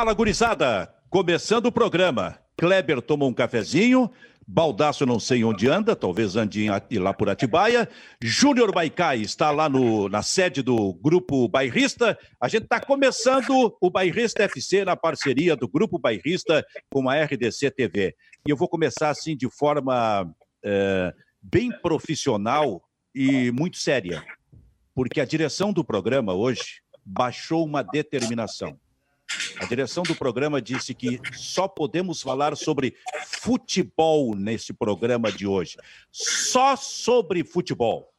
Fala, gurizada! Começando o programa. Kleber toma um cafezinho, Baldaço não sei onde anda, talvez ande lá por Atibaia. Júnior Baicai está lá no, na sede do Grupo Bairrista. A gente está começando o Bairrista FC na parceria do Grupo Bairrista com a RDC TV. E eu vou começar assim de forma é, bem profissional e muito séria, porque a direção do programa hoje baixou uma determinação. A direção do programa disse que só podemos falar sobre futebol nesse programa de hoje. Só sobre futebol.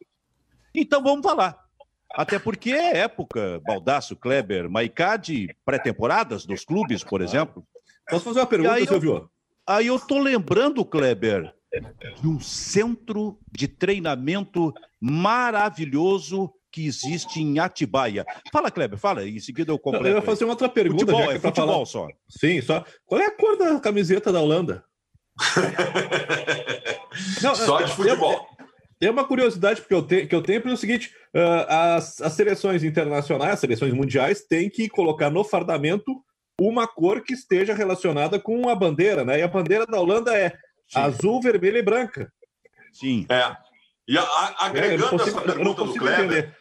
Então vamos falar. Até porque é época, Baldaço, Kleber, Maicá, de pré-temporadas dos clubes, por exemplo. Posso fazer uma pergunta, aí Silvio? Eu, aí eu tô lembrando, Kleber, de um centro de treinamento maravilhoso que existe em Atibaia. Fala, Kleber, fala, em seguida eu completo. Eu ia fazer uma outra pergunta. Futebol, é futebol falar... só. Sim, só. Qual é a cor da camiseta da Holanda? Não, só de futebol. Tem uma curiosidade que eu tenho, que eu tenho é o seguinte: uh, as, as seleções internacionais, as seleções mundiais, têm que colocar no fardamento uma cor que esteja relacionada com a bandeira, né? E a bandeira da Holanda é Sim. azul, vermelha e branca. Sim. É. E a, a, agregando é, consigo, essa pergunta do Kleber, entender.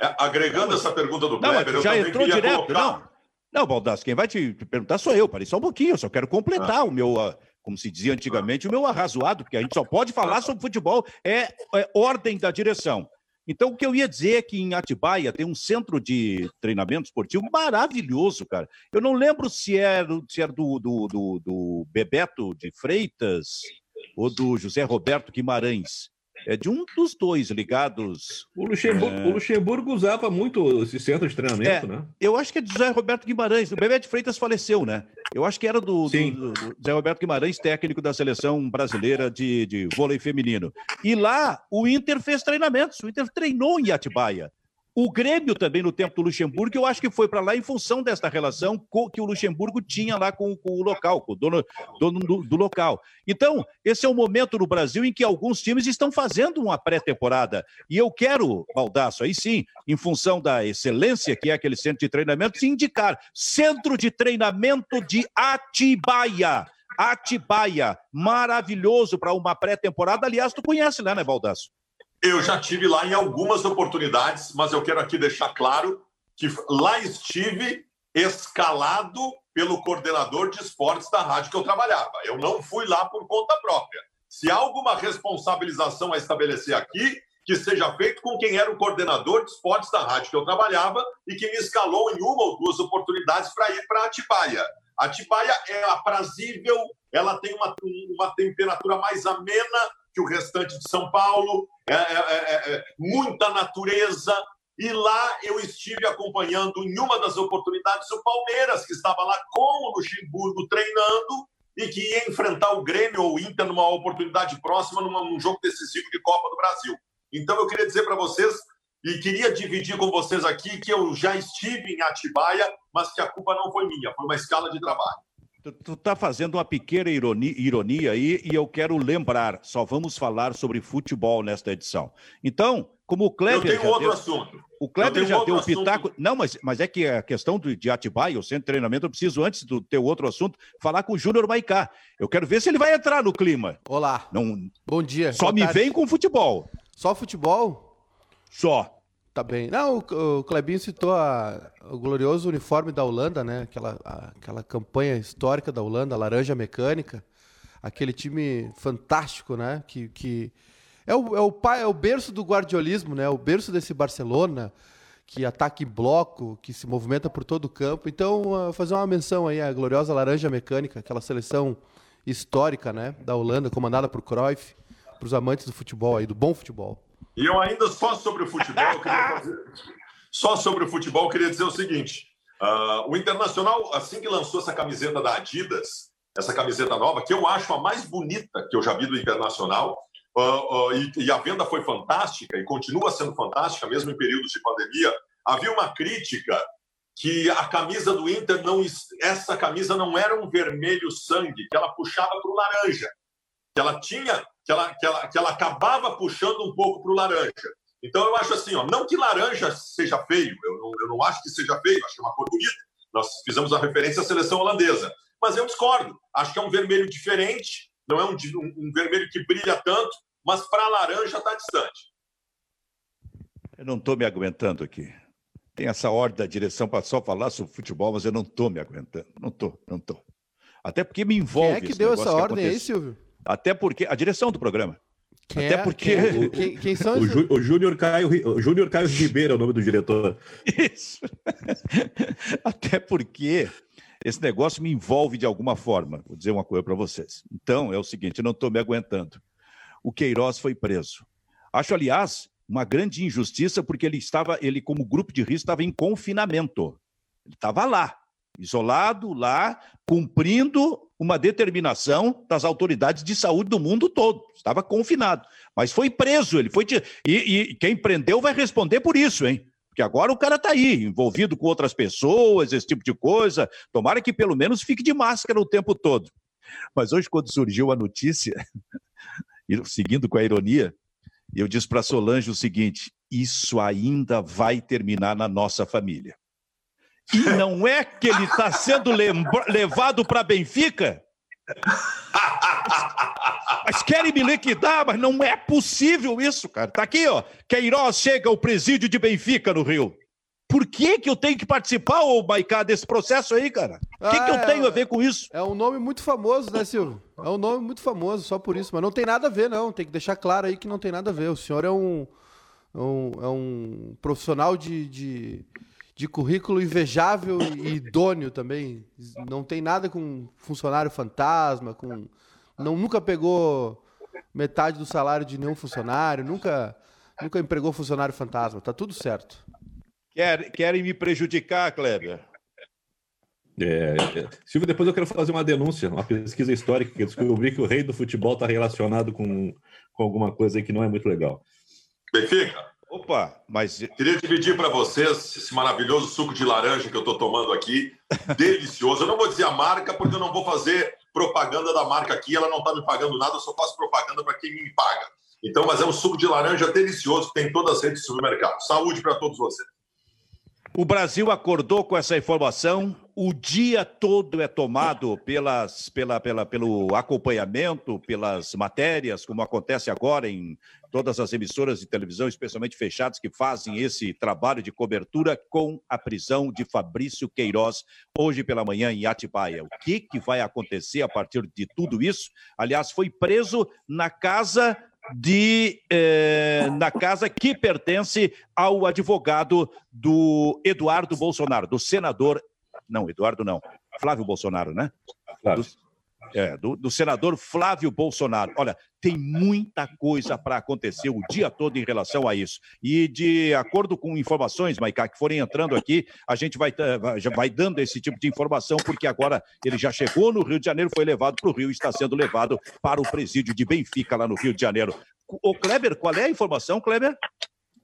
É, agregando essa pergunta do Kleber, não, já entrou direto, colocar... não. Não, Baldasso, quem vai te perguntar sou eu, parei só um pouquinho, eu só quero completar ah. o meu, ah, como se dizia antigamente, o meu arrazoado, porque a gente só pode falar sobre futebol, é, é ordem da direção. Então, o que eu ia dizer é que em Atibaia tem um centro de treinamento esportivo maravilhoso, cara. Eu não lembro se era, se era do, do, do, do Bebeto de Freitas ou do José Roberto Guimarães é de um dos dois ligados. O Luxemburgo, é... o Luxemburgo usava muito esse centro de treinamento, é, né? Eu acho que é de José Roberto Guimarães. O Bebeto Freitas faleceu, né? Eu acho que era do, do, do, José Roberto Guimarães, técnico da seleção brasileira de, de vôlei feminino. E lá o Inter fez treinamentos. O Inter treinou em Atibaia. O Grêmio também, no tempo do Luxemburgo, eu acho que foi para lá em função desta relação que o Luxemburgo tinha lá com, com o local, com o dono, dono do, do, local. Então, esse é o momento no Brasil em que alguns times estão fazendo uma pré-temporada. E eu quero, Baldaço, aí sim, em função da excelência que é aquele centro de treinamento, indicar Centro de Treinamento de Atibaia. Atibaia, maravilhoso para uma pré-temporada. Aliás, tu conhece lá, né, Baldaço? Eu já tive lá em algumas oportunidades, mas eu quero aqui deixar claro que lá estive escalado pelo coordenador de esportes da rádio que eu trabalhava. Eu não fui lá por conta própria. Se há alguma responsabilização a estabelecer aqui, que seja feito com quem era o coordenador de esportes da rádio que eu trabalhava e que me escalou em uma ou duas oportunidades para ir para Atibaia. Atibaia é aprazível, ela tem uma, uma temperatura mais amena que o restante de São Paulo, é é, é, é, é, muita natureza. E lá eu estive acompanhando, em uma das oportunidades, o Palmeiras, que estava lá com o Luxemburgo treinando e que ia enfrentar o Grêmio ou o Inter numa oportunidade próxima, numa, num jogo decisivo de Copa do Brasil. Então eu queria dizer para vocês e queria dividir com vocês aqui que eu já estive em Atibaia, mas que a culpa não foi minha, foi uma escala de trabalho. Tu está fazendo uma pequena ironia, ironia aí e eu quero lembrar, só vamos falar sobre futebol nesta edição. Então, como o Kleber. Eu tenho outro deu, assunto. O Kleber já deu o pitaco. Não, mas, mas é que a questão do, de Atibaia, o centro de treinamento, eu preciso, antes do teu outro assunto, falar com o Júnior Maicá. Eu quero ver se ele vai entrar no clima. Olá. Não... Bom dia. Só me tarde. vem com futebol. Só futebol? Só. Tá bem. Não, o, Clebinho citou a, o glorioso uniforme da Holanda, né? Aquela, a, aquela campanha histórica da Holanda, a laranja mecânica. Aquele time fantástico, né? Que, que é, o, é, o é o berço do guardiolismo, né? O berço desse Barcelona, que ataca em bloco, que se movimenta por todo o campo. Então, uh, fazer uma menção aí à gloriosa laranja mecânica, aquela seleção histórica, né? Da Holanda, comandada por Cruyff, para os amantes do futebol aí, do bom futebol. E eu ainda só sobre o futebol, fazer... só sobre o futebol, queria dizer o seguinte: uh, o Internacional, assim que lançou essa camiseta da Adidas, essa camiseta nova, que eu acho a mais bonita que eu já vi do Internacional, uh, uh, e, e, a venda foi fantástica e continua sendo fantástica, mesmo em períodos de pandemia, havia uma crítica que a camisa do Inter não essa camisa não era um vermelho sangue, que ela puxava para o laranja, que ela tinha que ela, que ela, que ela acabava puxando um pouco para o laranja. Então eu acho assim, ó, não que laranja seja feio, eu não, eu não acho que seja feio, acho que é uma cor bonita, Nós fizemos a referência à seleção holandesa. Mas eu discordo. Acho que é um vermelho diferente, não é um, um, um vermelho que brilha tanto, mas para laranja está distante. Eu não estou me aguentando aqui. Tem essa ordem da direção para só falar sobre futebol, mas eu não estou me aguentando. Não estou, não estou. Até porque me envolve. Quem é que deu essa ordem aí, Silvio? Até porque. A direção do programa. Quem Até é? porque. Quem, é? quem, quem são O, os... Jú- o Júnior Caio, o Júnior Caio Ribeiro é o nome do diretor. Isso. Até porque esse negócio me envolve de alguma forma. Vou dizer uma coisa para vocês. Então, é o seguinte: eu não estou me aguentando. O Queiroz foi preso. Acho, aliás, uma grande injustiça, porque ele estava, ele, como grupo de risco, estava em confinamento. Ele estava lá, isolado, lá, cumprindo uma determinação das autoridades de saúde do mundo todo. Estava confinado. Mas foi preso, ele foi. ti- E, e quem prendeu vai responder por isso, hein? Porque agora o cara está aí, envolvido com outras pessoas, esse tipo de coisa. Tomara que pelo menos fique de máscara o tempo todo. Mas hoje, quando surgiu a notícia, seguindo com a ironia, eu disse para Solange o seguinte: isso ainda vai terminar na nossa família. E não é que ele está sendo levado para Benfica? Mas querem me liquidar, mas não é possível isso, cara. Tá aqui, ó. Queiroz chega ao presídio de Benfica no Rio. Por que, que eu tenho que participar, ô Maicá, desse processo aí, cara? O que, que Ah, eu tenho é- a ver com isso? É um nome muito famoso, né, Silvio? É um nome muito famoso, só por isso. Mas não tem nada a ver, não. Tem que deixar claro aí que não tem nada a ver. O senhor é um, é um, é um profissional de, de, de currículo invejável e idôneo também. Não tem nada com funcionário fantasma, com não nunca pegou metade do salário de nenhum funcionário, nunca nunca empregou funcionário fantasma. Tá tudo certo. Quer- querem me prejudicar, Kleber? É, é. Silvio, depois eu quero fazer uma denúncia, uma pesquisa histórica, que eu descobri que o rei do futebol está relacionado com, com alguma coisa aí que não é muito legal. Benfica, Opa, mas queria dividir para vocês esse maravilhoso suco de laranja que eu estou tomando aqui. Delicioso. Eu não vou dizer a marca, porque eu não vou fazer propaganda da marca aqui. Ela não está me pagando nada, eu só faço propaganda para quem me paga. Então, mas é um suco de laranja delicioso que tem em todas as redes de supermercado. Saúde para todos vocês. O Brasil acordou com essa informação. O dia todo é tomado pelas, pela, pela, pelo acompanhamento, pelas matérias, como acontece agora em todas as emissoras de televisão, especialmente fechadas, que fazem esse trabalho de cobertura com a prisão de Fabrício Queiroz hoje pela manhã em Atibaia. O que, que vai acontecer a partir de tudo isso? Aliás, foi preso na casa de eh, na casa que pertence ao advogado do Eduardo Bolsonaro, do senador. Não, Eduardo não. Flávio Bolsonaro, né? Claro. É, do, do senador Flávio Bolsonaro. Olha, tem muita coisa para acontecer o dia todo em relação a isso. E de acordo com informações, Maicá, que forem entrando aqui, a gente vai, eh, já vai dando esse tipo de informação, porque agora ele já chegou no Rio de Janeiro, foi levado para o Rio e está sendo levado para o presídio de Benfica, lá no Rio de Janeiro. Ô, Kleber, qual é a informação, Kleber?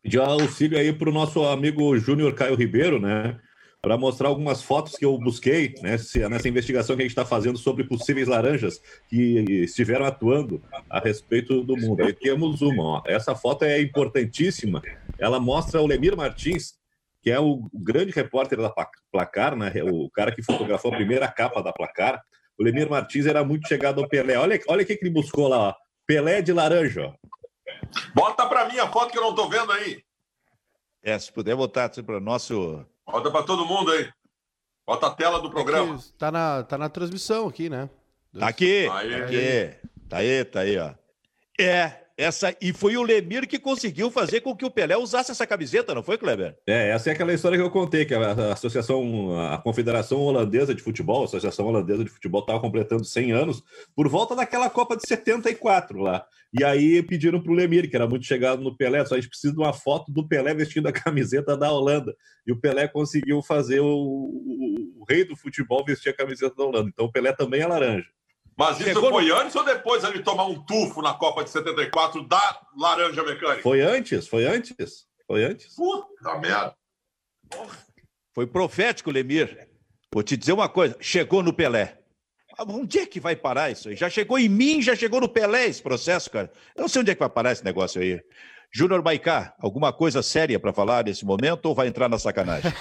Pedir auxílio aí para o nosso amigo Júnior Caio Ribeiro, né? Para mostrar algumas fotos que eu busquei né, nessa investigação que a gente está fazendo sobre possíveis laranjas que estiveram atuando a respeito do mundo. Aí temos uma, ó. essa foto é importantíssima. Ela mostra o Lemir Martins, que é o grande repórter da Pla- Placar, né? O cara que fotografou a primeira capa da Placar. O Lemir Martins era muito chegado ao Pelé. Olha, olha o que que ele buscou lá, ó. Pelé de laranja. ó. Bota para mim a foto que eu não estou vendo aí. É, se puder botar para o nosso. Bota para todo mundo aí. Bota a tela do programa. Aqui, tá, na, tá na transmissão aqui, né? Tá aqui, Aí. tá aqui. Tá aí, tá aí, ó. É, essa. E foi o Lemir que conseguiu fazer com que o Pelé usasse essa camiseta, não foi, Kleber? É, essa é aquela história que eu contei, que a Associação, a Confederação Holandesa de Futebol, a Associação Holandesa de Futebol estava completando 100 anos por volta daquela Copa de 74 lá. E aí pediram para o Lemir, que era muito chegado no Pelé, só a gente precisa de uma foto do Pelé vestindo a camiseta da Holanda. E o Pelé conseguiu fazer o, o- o rei do futebol vestir a camiseta da Holanda. Então o Pelé também é laranja. Mas isso Chegou foi antes ou depois ele tomar um tufo na Copa de 74 da Laranja Mecânica? Foi antes? Foi antes? Foi antes? Puta merda. Foi profético, Lemir. Vou te dizer uma coisa: chegou no Pelé. Ah, Onde é que vai parar isso aí? Já chegou em mim, já chegou no Pelé esse processo, cara. Eu não sei onde é que vai parar esse negócio aí. Júnior Maicá, alguma coisa séria para falar nesse momento ou vai entrar na sacanagem?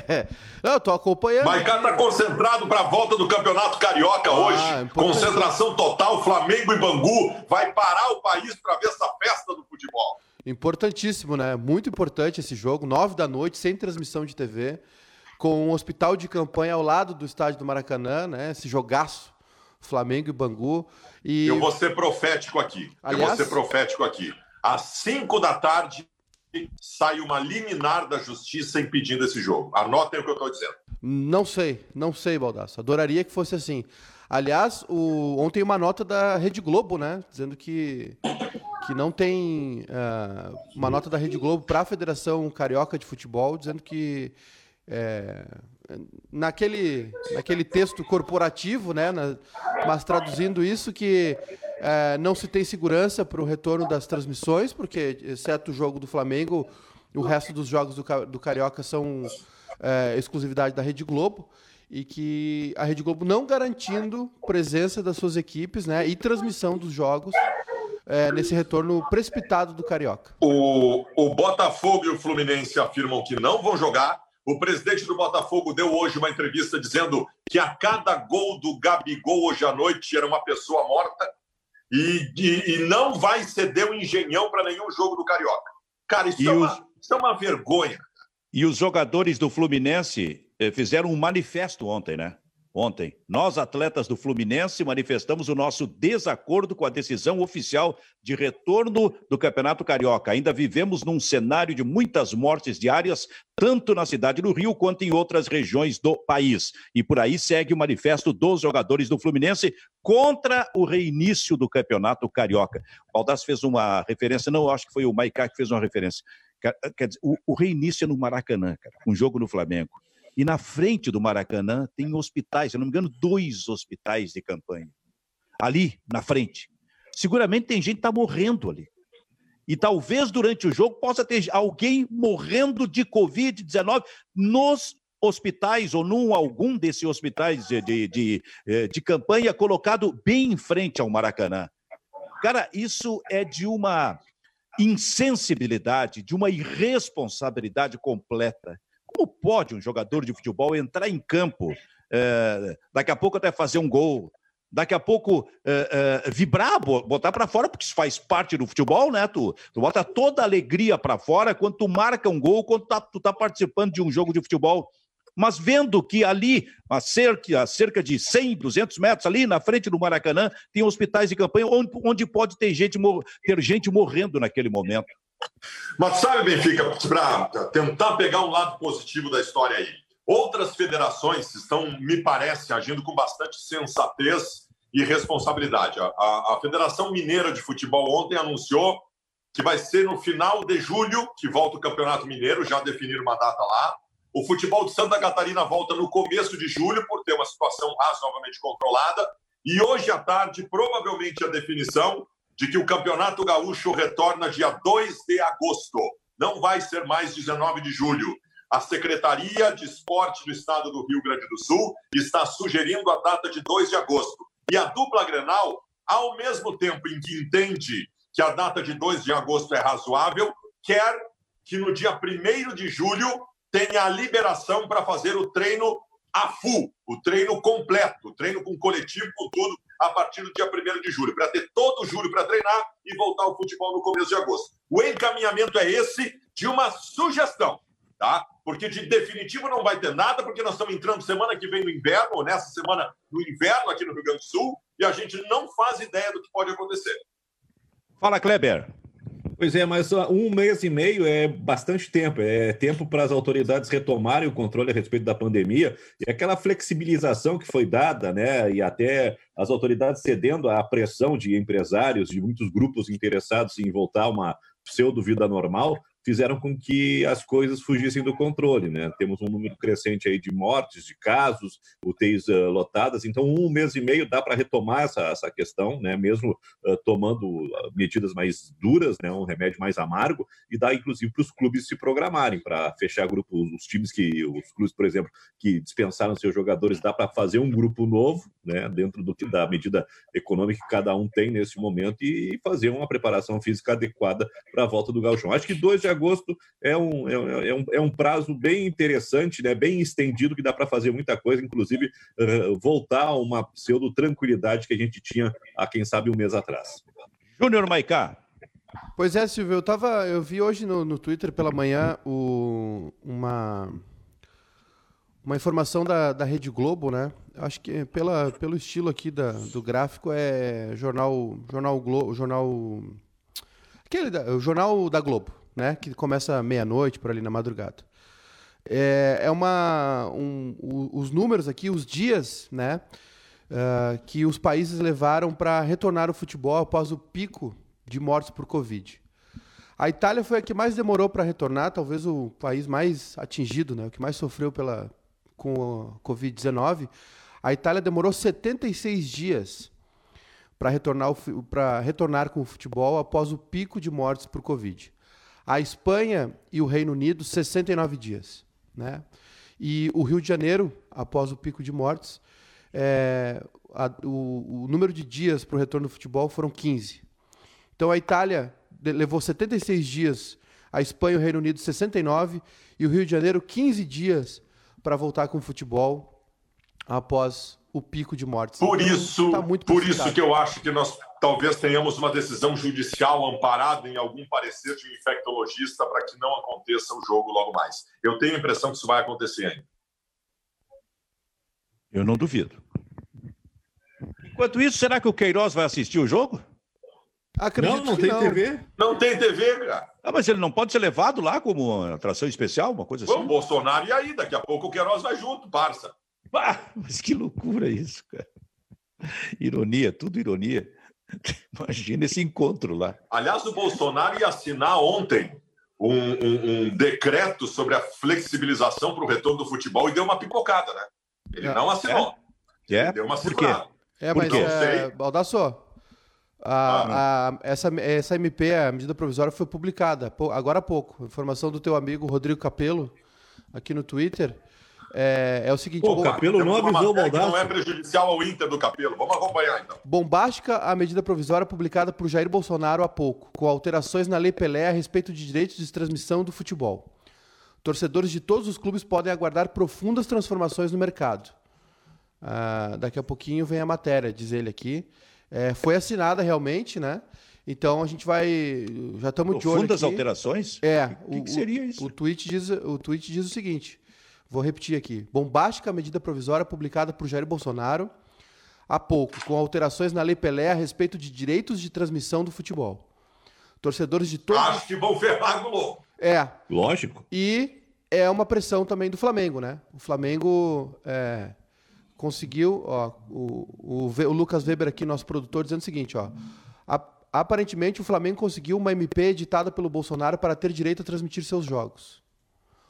Não, tô acompanhando. Maicá está concentrado para a volta do Campeonato Carioca ah, hoje. Concentração total, Flamengo e Bangu. Vai parar o país para ver essa festa do futebol. Importantíssimo, né? Muito importante esse jogo. Nove da noite, sem transmissão de TV, com um hospital de campanha ao lado do estádio do Maracanã, né? Esse jogaço, Flamengo e Bangu. E... Eu vou ser profético aqui. Aliás... Eu vou ser profético aqui. Às 5 da tarde sai uma liminar da justiça impedindo esse jogo. Anotem o que eu estou dizendo. Não sei, não sei, Baldasso. Adoraria que fosse assim. Aliás, o... ontem uma nota da Rede Globo, né? Dizendo que, que não tem uh, uma nota da Rede Globo para a Federação Carioca de Futebol, dizendo que é, naquele, naquele texto corporativo, né? Na, mas traduzindo isso que é, não se tem segurança para o retorno das transmissões, porque, exceto o jogo do Flamengo, o resto dos jogos do, do Carioca são é, exclusividade da Rede Globo. E que a Rede Globo não garantindo presença das suas equipes né, e transmissão dos jogos é, nesse retorno precipitado do Carioca. O, o Botafogo e o Fluminense afirmam que não vão jogar. O presidente do Botafogo deu hoje uma entrevista dizendo que a cada gol do Gabigol hoje à noite era uma pessoa morta e, e, e não vai ceder o engenhão para nenhum jogo do Carioca. Cara, isso, é uma, os... isso é uma vergonha. E os jogadores do Fluminense eh, fizeram um manifesto ontem, né? Ontem, nós, atletas do Fluminense, manifestamos o nosso desacordo com a decisão oficial de retorno do Campeonato Carioca. Ainda vivemos num cenário de muitas mortes diárias, tanto na cidade do Rio quanto em outras regiões do país. E por aí segue o manifesto dos jogadores do Fluminense contra o reinício do Campeonato Carioca. O Baldass fez uma referência, não, acho que foi o Maicá que fez uma referência. Quer dizer, o reinício é no Maracanã, cara, um jogo no Flamengo. E na frente do Maracanã tem hospitais, se não me engano, dois hospitais de campanha. Ali, na frente. Seguramente tem gente que está morrendo ali. E talvez durante o jogo possa ter alguém morrendo de Covid-19 nos hospitais ou num algum desses hospitais de, de, de, eh, de, campanha colocado bem em frente ao Maracanã. Cara, isso é de uma insensibilidade, de uma irresponsabilidade completa. Como pode um jogador de futebol entrar em campo, é, daqui a pouco até fazer um gol, daqui a pouco é, é, vibrar, botar para fora, porque isso faz parte do futebol, né? Tu, tu bota toda a alegria para fora quando tu marca um gol, quando tá, tu tá participando de um jogo de futebol. Mas vendo que ali, a cerca, a cerca de 100, 200 metros, ali na frente do Maracanã, tem hospitais de campanha onde, onde pode ter gente, ter gente morrendo naquele momento. Mas sabe, Benfica, para tentar pegar um lado positivo da história aí, outras federações estão, me parece, agindo com bastante sensatez e responsabilidade. A, a, a Federação Mineira de Futebol ontem anunciou que vai ser no final de julho que volta o Campeonato Mineiro, já definiram uma data lá. O futebol de Santa Catarina volta no começo de julho, por ter uma situação razoavelmente controlada. E hoje à tarde, provavelmente, a definição de que o Campeonato Gaúcho retorna dia 2 de agosto. Não vai ser mais 19 de julho. A Secretaria de Esporte do Estado do Rio Grande do Sul está sugerindo a data de 2 de agosto. E a dupla Grenal, ao mesmo tempo em que entende que a data de 2 de agosto é razoável, quer que no dia 1 de julho tenha a liberação para fazer o treino a full, o treino completo, o treino com coletivo, com tudo, a partir do dia 1 de julho, para ter todo julho para treinar e voltar ao futebol no começo de agosto. O encaminhamento é esse de uma sugestão, tá? Porque de definitivo não vai ter nada, porque nós estamos entrando semana que vem no inverno, ou nessa semana no inverno aqui no Rio Grande do Sul, e a gente não faz ideia do que pode acontecer. Fala, Kleber. Pois é, mas um mês e meio é bastante tempo. É tempo para as autoridades retomarem o controle a respeito da pandemia e aquela flexibilização que foi dada, né? E até as autoridades cedendo à pressão de empresários, de muitos grupos interessados em voltar a uma pseudo-vida normal, fizeram com que as coisas fugissem do controle, né? Temos um número crescente aí de mortes, de casos, UTIs uh, lotadas, então um mês e meio dá para retomar essa, essa questão, né? Mesmo uh, tomando medidas mais duras, né? Um remédio mais amargo e dá inclusive para os clubes se programarem para fechar grupos, os times que, os clubes, por exemplo, que dispensaram seus jogadores, dá para fazer um grupo novo, né? Dentro do, da medida econômica que cada um tem nesse momento e fazer uma preparação física adequada para a volta do Gauchão. Acho que 2 de agosto é um, é, é, um, é um prazo bem interessante, né, bem estendido, que dá para fazer muita coisa, inclusive uh, voltar a uma pseudo-tranquilidade que a gente tinha há, quem sabe, um mês atrás. Júnior Maicá. Pois é, Silvio, eu, tava, eu vi hoje no, no Twitter pela manhã o, uma uma informação da, da Rede Globo, né? Acho que pela, pelo estilo aqui da, do gráfico é jornal jornal Globo, jornal aquele da, o jornal da Globo, né? Que começa meia-noite por ali na madrugada. É, é uma um, os números aqui, os dias, né? Uh, que os países levaram para retornar o futebol após o pico de mortes por Covid. A Itália foi a que mais demorou para retornar, talvez o país mais atingido, né? O que mais sofreu pela com a Covid-19, a Itália demorou 76 dias para retornar, retornar com o futebol após o pico de mortes por Covid. A Espanha e o Reino Unido, 69 dias. Né? E o Rio de Janeiro, após o pico de mortes, é, a, o, o, número de dias para o retorno do futebol foram 15. Então a Itália levou 76 dias, a Espanha e o Reino Unido 69 e o Rio de Janeiro 15 dias para voltar com o futebol após o pico de mortes. Por então, isso, tá por isso que eu acho que nós talvez tenhamos uma decisão judicial amparada em algum parecer de um infectologista para que não aconteça o jogo logo mais. Eu tenho a impressão que isso vai acontecer ainda. Eu não duvido. Enquanto isso, será que o Queiroz vai assistir o jogo? Acredito não, não tem não. TV. Não tem TV, cara. Ah, mas ele não pode ser levado lá como atração especial, uma coisa assim? O Bolsonaro e aí, daqui a pouco o Queiroz vai junto, parça. Ah, mas que loucura isso, cara. Ironia, tudo ironia. Imagina esse encontro lá. Aliás, o Bolsonaro ia assinar ontem um, um, um decreto sobre a flexibilização para o retorno do futebol e deu uma pipocada, né? Ele é. não assinou. É? é? Deu uma Por quê? É, mas, Por quê? É, Baldassó, a, a, essa, essa MP, a medida provisória, foi publicada agora há pouco. Informação do teu amigo Rodrigo Capello, aqui no Twitter. É, é o seguinte. Pô, o Capelo não avisou o Baldassi. Não é prejudicial ao Inter do Capelo. Vamos acompanhar então. Bombástica a medida provisória publicada por Jair Bolsonaro há pouco, com alterações na Lei Pelé a respeito de direitos de transmissão do futebol. Torcedores de todos os clubes podem aguardar profundas transformações no mercado. Ah, daqui a pouquinho vem a matéria, diz ele aqui. É, foi assinada realmente, né? Então a gente vai. Já estamos de olho. Fundas alterações? É. O que, que seria isso? O, o, tweet diz, o tweet diz o seguinte: vou repetir aqui. Bombástica medida provisória publicada por Jair Bolsonaro há pouco, com alterações na Lei Pelé a respeito de direitos de transmissão do futebol. Torcedores de todos. Acho que vão ferrar no É. Lógico. E é uma pressão também do Flamengo, né? O Flamengo. É conseguiu, ó, o, o, o, Lucas Weber aqui, nosso produtor, dizendo o seguinte, ó, a, aparentemente o Flamengo conseguiu uma MP editada pelo Bolsonaro para ter direito a transmitir seus jogos.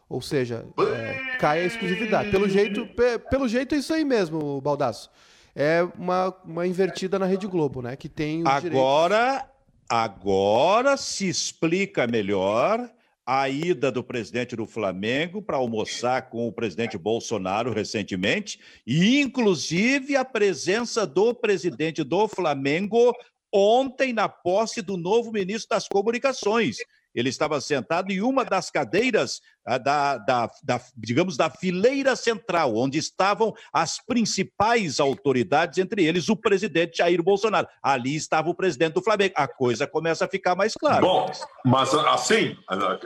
Ou seja, é, cai a exclusividade. Pelo jeito, pe, pelo jeito é isso aí mesmo, Baldaço. É uma, uma invertida na Rede Globo, né? Que tem agora, direitos... agora se explica melhor a ida do presidente do Flamengo para almoçar com o presidente Bolsonaro recentemente, e inclusive a presença do presidente do Flamengo ontem na posse do novo ministro das Comunicações. Ele estava sentado em uma das cadeiras ah, da, da, da, digamos, da fileira central, onde estavam as principais autoridades, entre eles o presidente Jair Bolsonaro. Ali estava o presidente do Flamengo. A coisa começa a ficar mais clara. Bom, mas assim,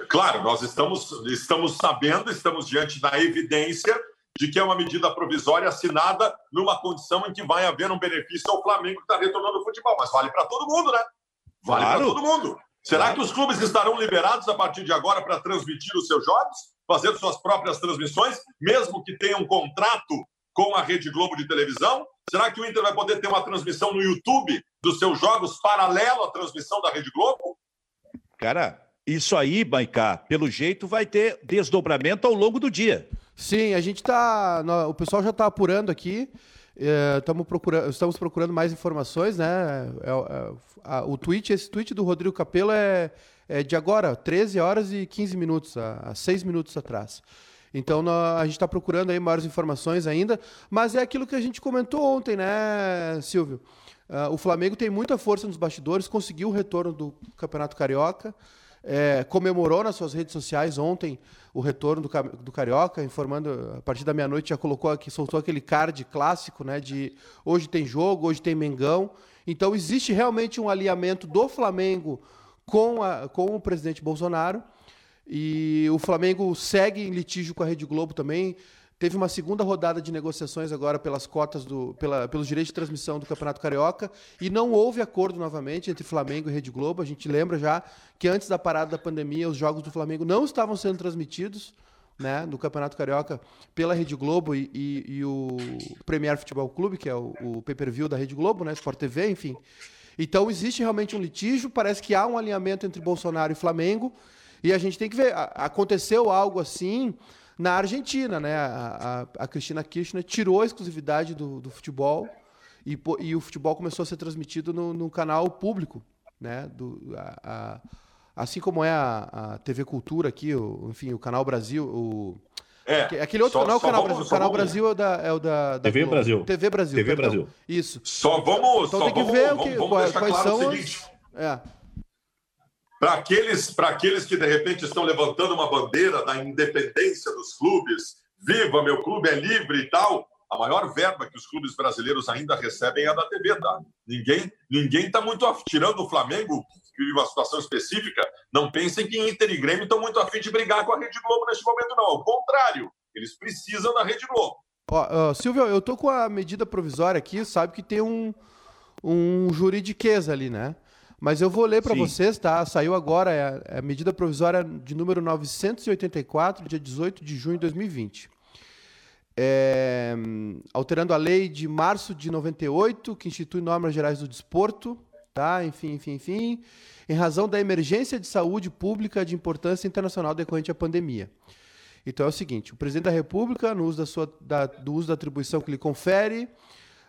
claro, nós estamos, estamos sabendo, estamos diante da evidência de que é uma medida provisória assinada numa condição em que vai haver um benefício ao Flamengo que está retornando ao futebol. Mas vale para todo mundo, né? Vale claro. para todo mundo. Será que os clubes estarão liberados a partir de agora para transmitir os seus jogos, fazer suas próprias transmissões, mesmo que tenham um contrato com a Rede Globo de televisão? Será que o Inter vai poder ter uma transmissão no YouTube dos seus jogos paralelo à transmissão da Rede Globo? Cara, isso aí, Baicá, pelo jeito vai ter desdobramento ao longo do dia. Sim, a gente tá. O pessoal já está apurando aqui. É, procurando, estamos procurando mais informações, né? É, é, o tweet, esse tweet do Rodrigo Capello é, é, de agora, 13 horas e 15 minutos, há, há 6 minutos atrás. Então a gente está procurando aí maiores informações ainda, mas é aquilo que a gente comentou ontem, né, Silvio? Uh, o Flamengo tem muita força nos bastidores, conseguiu o retorno do Campeonato Carioca, é, comemorou nas suas redes sociais ontem o retorno do, do Carioca, informando a partir da meia-noite já colocou aqui, soltou aquele card clássico, né? De hoje tem jogo, hoje tem Mengão. Então existe realmente um alinhamento do Flamengo com, a, com o presidente Bolsonaro. E o Flamengo segue em litígio com a Rede Globo também. Teve uma segunda rodada de negociações agora pelas cotas do, pela, pelos direitos de transmissão do Campeonato Carioca e não houve acordo novamente entre Flamengo e Rede Globo. A gente lembra já que antes da parada da pandemia os jogos do Flamengo não estavam sendo transmitidos né, no Campeonato Carioca pela Rede Globo e, e, e o Premier Futebol Clube, que é o, o pay-per-view da Rede Globo, né, Sport TV, enfim. Então existe realmente um litígio, parece que há um alinhamento entre Bolsonaro e Flamengo e a gente tem que ver. Aconteceu algo assim na Argentina, né? A, a, a Cristina Kirchner tirou a exclusividade do, do futebol e, e, o futebol começou a ser transmitido no, no canal público, né? Do, a, assim como é a, TV Cultura aqui, o, enfim, o Canal Brasil, o é, aquele outro só, canal, o Canal vamos, Brasil. O Canal Brasil é o da, é o da, da TV Brasil. TV Brasil. TV Brasil. Isso. Só vamos. Então só tem que vamos, ver vamos, o que, vamos quais, quais claro são o seguinte. As... É. Para aqueles, aqueles que de repente estão levantando uma bandeira da independência dos clubes, viva, meu clube é livre e tal, a maior verba que os clubes brasileiros ainda recebem é a da TV, tá? Ninguém ninguém está muito tirando o Flamengo, que vive uma situação específica, não pensem que Inter e Grêmio estão muito afim de brigar com a Rede Globo neste momento, não. Ao contrário, eles precisam da Rede Globo. Uh, Silvio, eu tô com a medida provisória aqui, sabe que tem um, um juridiquês ali, né? Mas eu vou ler para vocês, tá? Saiu agora, é, é a medida provisória de número 984, dia 18 de junho de 2020. É, alterando a lei de março de 98, que institui normas gerais do desporto, tá? Enfim, enfim, enfim. Em razão da emergência de saúde pública de importância internacional decorrente à pandemia. Então é o seguinte: o presidente da República, no uso da sua, da, do uso da atribuição que lhe confere,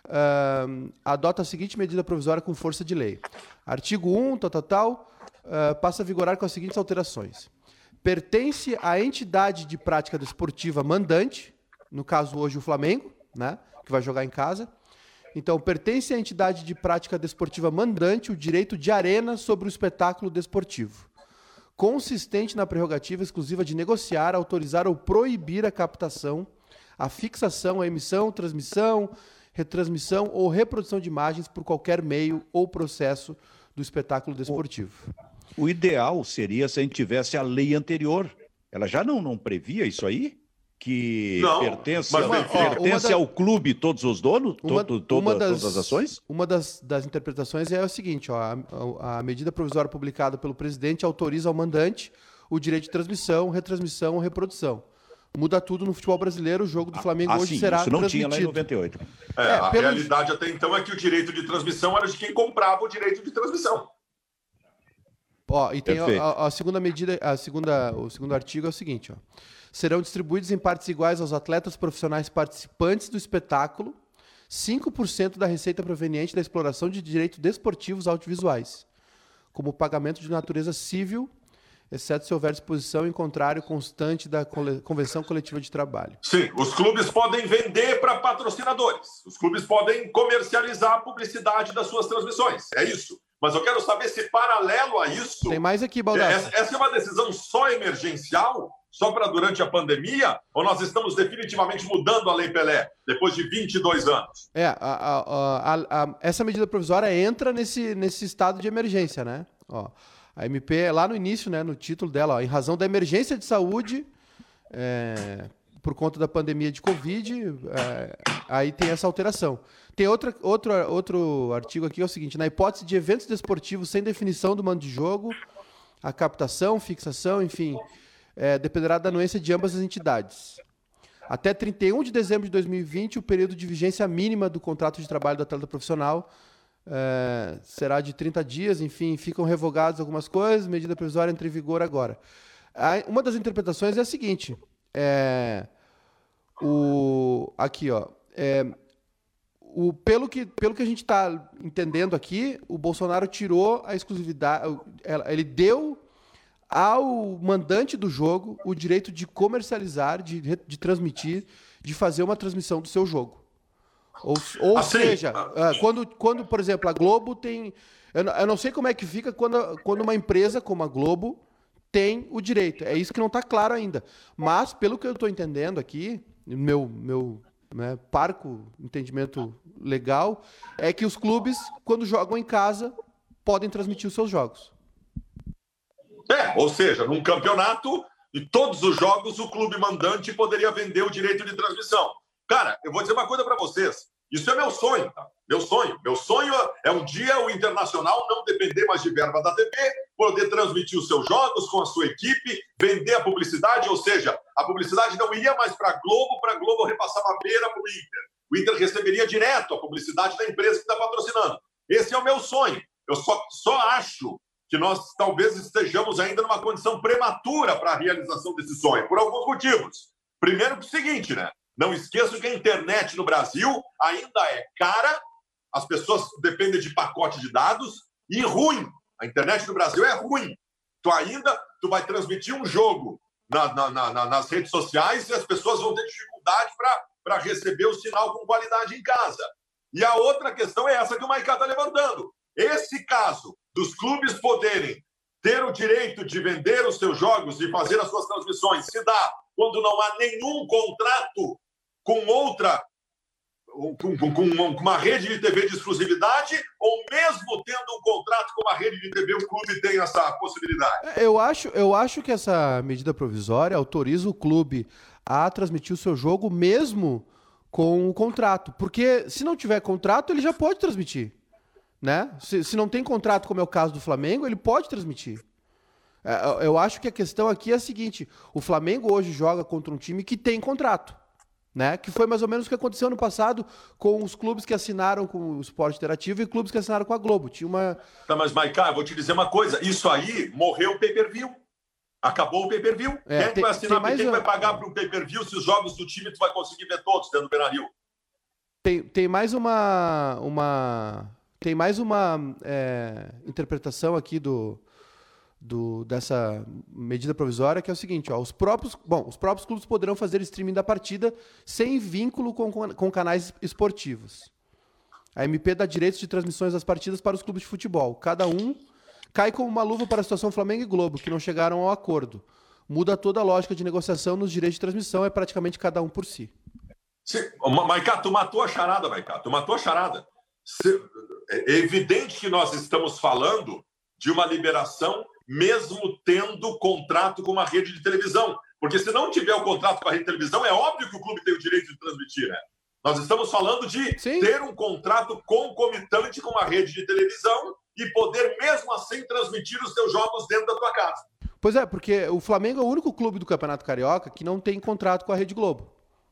uh, adota a seguinte medida provisória com força de lei. Artigo 1, tal, tal, tal, uh, passa a vigorar com as seguintes alterações. Pertence à entidade de prática desportiva mandante, no caso hoje o Flamengo, né, que vai jogar em casa. Então, pertence à entidade de prática desportiva mandante o direito de arena sobre o espetáculo desportivo, consistente na prerrogativa exclusiva de negociar, autorizar ou proibir a captação, a fixação, a emissão, transmissão, retransmissão ou reprodução de imagens por qualquer meio ou processo do espetáculo desportivo. O, o ideal seria se a gente tivesse a lei anterior. Ela já não, não previa isso aí? que não, pertence, mas, pertence ó, ao clube todos os donos, uma, to, to, uma das, todas as ações? Uma das, das interpretações é o seguinte: ó, a, a, medida provisória publicada pelo presidente autoriza ao mandante o direito de transmissão, retransmissão ou reprodução muda tudo no futebol brasileiro. O jogo do Flamengo ah, hoje sim, será isso não transmitido. tinha lá em 98. É, é, a realidade até então é que o direito de transmissão era de quem comprava o direito de transmissão. Ó, e tem a, a, segunda medida, a segunda, o segundo artigo é o seguinte, ó. Serão distribuídos em partes iguais aos atletas profissionais participantes do espetáculo 5% da receita proveniente da exploração de direitos desportivos audiovisuais, como pagamento de natureza civil exceto se houver disposição em contrário constante da Convenção Coletiva de Trabalho. Sim, os clubes podem vender para patrocinadores, os clubes podem comercializar a publicidade das suas transmissões, é isso. Mas eu quero saber se, paralelo a isso. Tem mais aqui, Baldassi. Essa é uma decisão só emergencial, só para durante a pandemia? Ou nós estamos definitivamente mudando a Lei Pelé, depois de 22 anos? É, a, a, a, essa medida provisória entra nesse, nesse estado de emergência, né? Ó. A MP, lá no início, né, no título dela, ó, em razão da emergência de saúde é, por conta da pandemia de Covid, é, aí tem essa alteração. Tem outra, outro, outro artigo aqui, é o seguinte: na hipótese de eventos desportivos sem definição do mando de jogo, a captação, fixação, enfim, é, dependerá da anuência de ambas as entidades. Até 31 de dezembro de 2020, o período de vigência mínima do contrato de trabalho do atleta profissional é, será de 30 dias, enfim, ficam revogadas algumas coisas, medida provisória entra em vigor agora. Uma das interpretações é a seguinte: é, o, aqui, ó, é, o, pelo, que, pelo que a gente está entendendo aqui, o Bolsonaro tirou a exclusividade, ele deu ao mandante do jogo o direito de comercializar, de, de transmitir, de fazer uma transmissão do seu jogo. Ou, ou assim, seja, ah, quando, quando, por exemplo, a Globo tem. Eu não, eu não sei como é que fica quando, quando uma empresa como a Globo tem o direito. É isso que não está claro ainda. Mas, pelo que eu estou entendendo aqui, meu, meu né, parco entendimento legal, é que os clubes, quando jogam em casa, podem transmitir os seus jogos. É, ou seja, num campeonato, e todos os jogos, o clube mandante poderia vender o direito de transmissão. Cara, eu vou dizer uma coisa para vocês. Isso é meu sonho, tá? Meu sonho. Meu sonho é um dia o Internacional não depender mais de verba da TV, poder transmitir os seus jogos com a sua equipe, vender a publicidade, ou seja, a publicidade não iria mais para a Globo, para a Globo repassar uma beira para o Inter. O Inter receberia direto a publicidade da empresa que está patrocinando. Esse é o meu sonho. Eu só, só acho que nós talvez estejamos ainda numa condição prematura para a realização desse sonho, por alguns motivos. Primeiro, o seguinte, né? Não esqueçam que a internet no Brasil ainda é cara, as pessoas dependem de pacote de dados e ruim. A internet no Brasil é ruim. Tu ainda tu vai transmitir um jogo na, na, na, nas redes sociais e as pessoas vão ter dificuldade para receber o sinal com qualidade em casa. E a outra questão é essa que o Maicá está levantando. Esse caso dos clubes poderem ter o direito de vender os seus jogos e fazer as suas transmissões se dá quando não há nenhum contrato com outra, com, com, com, uma rede de TV de exclusividade, ou mesmo tendo um contrato com uma rede de TV, o clube tem essa possibilidade? É, eu acho, eu acho que essa medida provisória autoriza o clube a transmitir o seu jogo mesmo com o contrato. Porque se não tiver contrato, ele já pode transmitir. Né? Se, se não tem contrato, como é o caso do Flamengo, ele pode transmitir. É, eu acho que a questão aqui é a seguinte: o Flamengo hoje joga contra um time que tem contrato. Né? Que foi mais ou menos o que aconteceu no passado com os clubes que assinaram com o Esporte Interativo e clubes que assinaram com a Globo. Tinha uma. Tá, mas, Maiká, eu vou te dizer uma coisa: isso aí morreu o pay-per-view. Acabou o pay-per-view. É, quem, tem, vai, assinar, quem um... vai pagar para o pay-per-view se os jogos do time tu vai conseguir ver todos dentro do Benario? Tem, tem mais uma. uma tem mais uma é, interpretação aqui do, do, dessa medida provisória, que é o seguinte: ó, os, próprios, bom, os próprios clubes poderão fazer streaming da partida sem vínculo com, com, canais esportivos. A MP dá direitos de transmissões das partidas para os clubes de futebol. Cada um cai como uma luva para a situação Flamengo e Globo, que não chegaram ao acordo. Muda toda a lógica de negociação nos direitos de transmissão, é praticamente cada um por si. Maiká, tu matou a charada, Maiká, tu matou a charada. É evidente que nós estamos falando de uma liberação mesmo tendo contrato com uma rede de televisão. Porque se não tiver o contrato com a rede de televisão, é óbvio que o clube tem o direito de transmitir, né? Nós estamos falando de Sim. ter um contrato concomitante com uma rede de televisão e poder, mesmo assim, transmitir os seus jogos dentro da tua casa. Pois é, porque o Flamengo é o único clube do Campeonato Carioca que não tem contrato com a Rede Globo.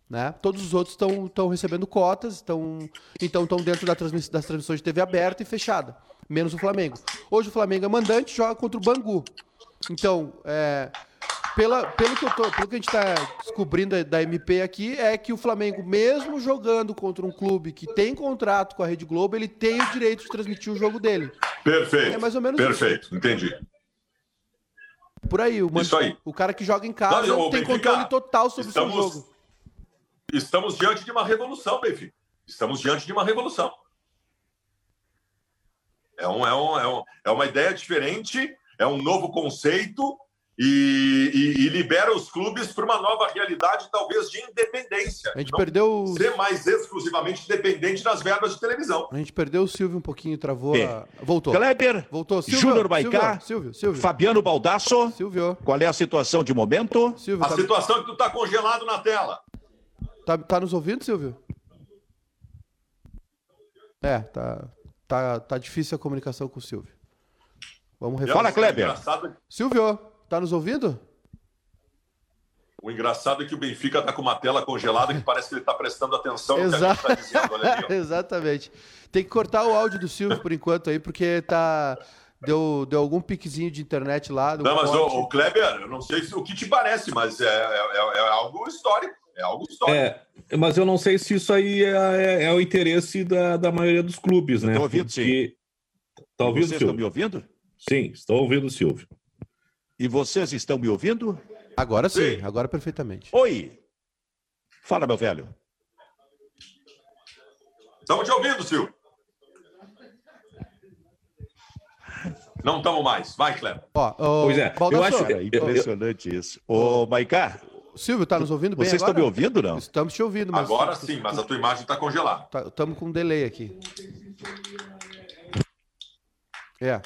Né? Todos os outros estão recebendo cotas, estão então estão dentro da transmiss das transmissões de TV aberta e fechada menos o Flamengo. Hoje o Flamengo é mandante, joga contra o Bangu. Então, é, pela, pelo, que tô, pelo, que a gente está descobrindo da, da, MP aqui, é que o Flamengo, mesmo jogando contra um clube que tem contrato com a Rede Globo, ele tem o direito de transmitir o jogo dele. Perfeito. É mais ou menos Perfeito, isso. entendi. Por aí o, isso aí. o cara que joga em casa Não, tem Benfica, controle total sobre estamos, o seu jogo. Estamos diante de uma revolução, Benfica. Estamos diante de uma revolução. É, um, é, um, é, um, é uma ideia diferente, é um novo conceito e, e, e libera os clubes para uma nova realidade, talvez de independência. A gente Não perdeu. Ser mais exclusivamente dependente das verbas de televisão. A gente perdeu o Silvio um pouquinho, travou. A... Voltou. Kleber. Voltou. Júnior Baicá. Silvio, Silvio. Fabiano Baldasso. Silvio. Qual é a situação de momento? Silvio, a tá... situação é que tu está congelado na tela. Tá, tá nos ouvindo, Silvio? É, tá. Tá, tá difícil a comunicação com o Silvio. Vamos refazer. Fala, Kleber. Engraçado... Silvio, tá nos ouvindo? O engraçado é que o Benfica tá com uma tela congelada que parece que ele tá prestando atenção no que a gente tá dizendo. Ali, Exatamente. Tem que cortar o áudio do Silvio por enquanto aí, porque tá. Deu, deu algum piquezinho de internet lá. Não, mas o, o, Kleber, eu não sei se, o que te parece, mas é, é, é, é algo histórico. É algo histórico. É, mas eu não sei se isso aí é, é, é o interesse da, da maioria dos clubes, né? Estou ouvindo, sim. Tá ouvindo, Vocês estão me ouvindo? Sim, estou ouvindo, Silvio. E vocês estão me ouvindo? Agora sim, sim. agora perfeitamente. Oi! Fala, meu velho. Estamos te ouvindo, Silvio. Não estamos mais. Vai, Cleber. Ó, oh, pois é, eu acho é impressionante isso. Ô, Maicá. Silvio, tá nos ouvindo bem Vocês agora? estão me ouvindo, não? Estamos te ouvindo. Mas... Agora sim, mas a tua imagem está congelada. Estamos tá, com um delay aqui. É.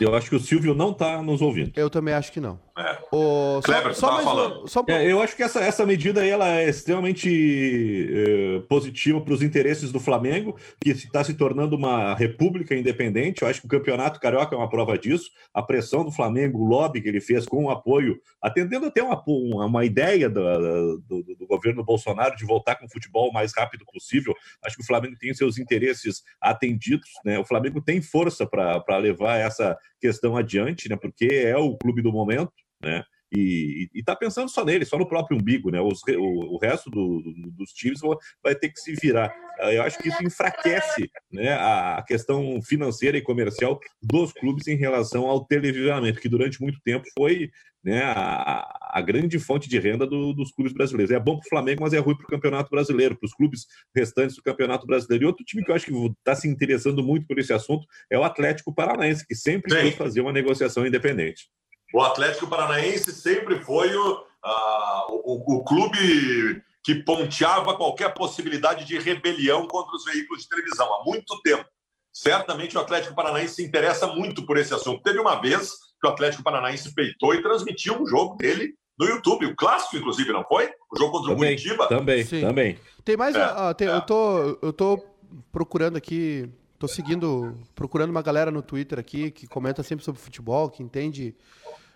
Eu acho que o Silvio não está nos ouvindo. Eu também acho que não. É. O, Kleber, só, só falando. Só... É, eu acho que essa, essa medida aí, ela é extremamente é, positiva para os interesses do Flamengo, que está se tornando uma república independente. Eu acho que o Campeonato Carioca é uma prova disso. A pressão do Flamengo, o lobby que ele fez com o apoio, atendendo até uma, uma ideia do, do, do governo Bolsonaro de voltar com o futebol o mais rápido possível. Acho que o Flamengo tem seus interesses atendidos. Né? O Flamengo tem força para levar essa questão adiante, né? porque é o clube do momento né? E está pensando só nele, só no próprio umbigo, né? Os, o, o, resto do, do, dos times vai ter que se virar. Eu acho que isso enfraquece né, a questão financeira e comercial dos clubes em relação ao televisionamento, que durante muito tempo foi né, a, a grande fonte de renda do, dos clubes brasileiros. É bom para o Flamengo, mas é ruim para o Campeonato Brasileiro, para os clubes restantes do Campeonato Brasileiro. E outro time que eu acho que está se interessando muito por esse assunto é o Atlético Paranaense, que sempre quis fazer uma negociação independente. O Atlético Paranaense sempre foi o, uh, o, o, clube que ponteava qualquer possibilidade de rebelião contra os veículos de televisão há muito tempo. Certamente o Atlético Paranaense se interessa muito por esse assunto. Teve uma vez que o Atlético Paranaense peitou e transmitiu um jogo dele no YouTube, o clássico, inclusive, não foi? O jogo contra também, o Curitiba. Também, Sim. também. Tem mais. É, uh, tem, é. eu, tô, eu tô procurando aqui, tô seguindo, procurando uma galera no Twitter aqui que comenta sempre sobre futebol, que entende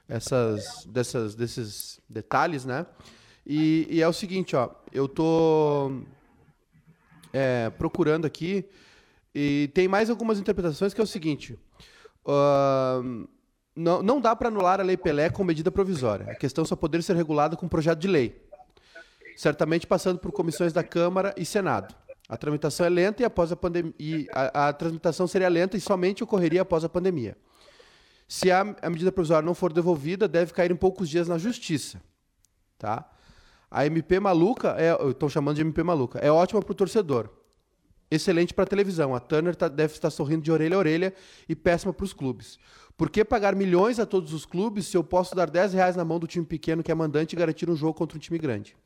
essas, dessas, desses detalhes, né? E, e, é o seguinte, ó, eu tô é, procurando aqui e tem mais algumas interpretações que é o seguinte. Uh, não, não dá para anular a Lei Pelé com medida provisória. A questão só poderia ser regulada com projeto de lei, certamente passando por comissões da Câmara e Senado. A tramitação é lenta e após a pandemia, a, a tramitação seria lenta e somente ocorreria após a pandemia. Se a, a medida provisória não for devolvida, deve cair em poucos dias na justiça. Tá? A MP maluca, é, estou chamando de MP maluca, é ótima para o torcedor. Excelente para a televisão. A Turner tá, deve estar sorrindo de orelha a orelha e péssima para os clubes. Por que pagar milhões a todos os clubes se eu posso dar 10 reais na mão do time pequeno que é mandante e garantir um jogo contra um time grande?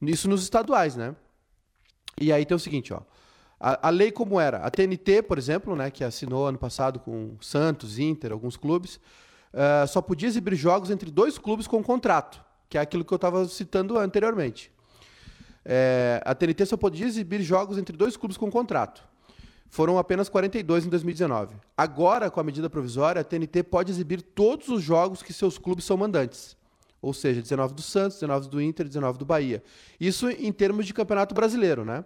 Isso nos estaduais, né? E aí tem o seguinte, ó. A, a, lei como era? A TNT, por exemplo, né, que assinou ano passado com Santos, Inter, alguns clubes, uh, só podia exibir jogos entre dois clubes com contrato, que é aquilo que eu estava citando anteriormente. É, a TNT só podia exibir jogos entre dois clubes com contrato. Foram apenas 42 em 2019. Agora, com a medida provisória, a TNT pode exibir todos os jogos que seus clubes são mandantes. Ou seja, 19 do Santos, 19 do Inter, 19 do Bahia. Isso em termos de campeonato brasileiro, né?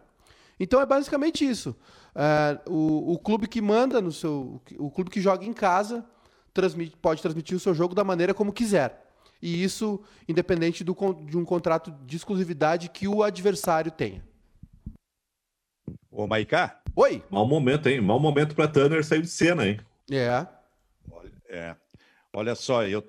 Então é basicamente isso. É, o, o, clube que manda no seu. O clube que joga em casa transmite, pode transmitir o seu jogo da maneira como quiser. E isso independente do, de um contrato de exclusividade que o adversário tenha. Ô, Maicá? Oi. Mau momento, hein? Mau momento para Tanner sair de cena, hein? É. É. Olha só, eu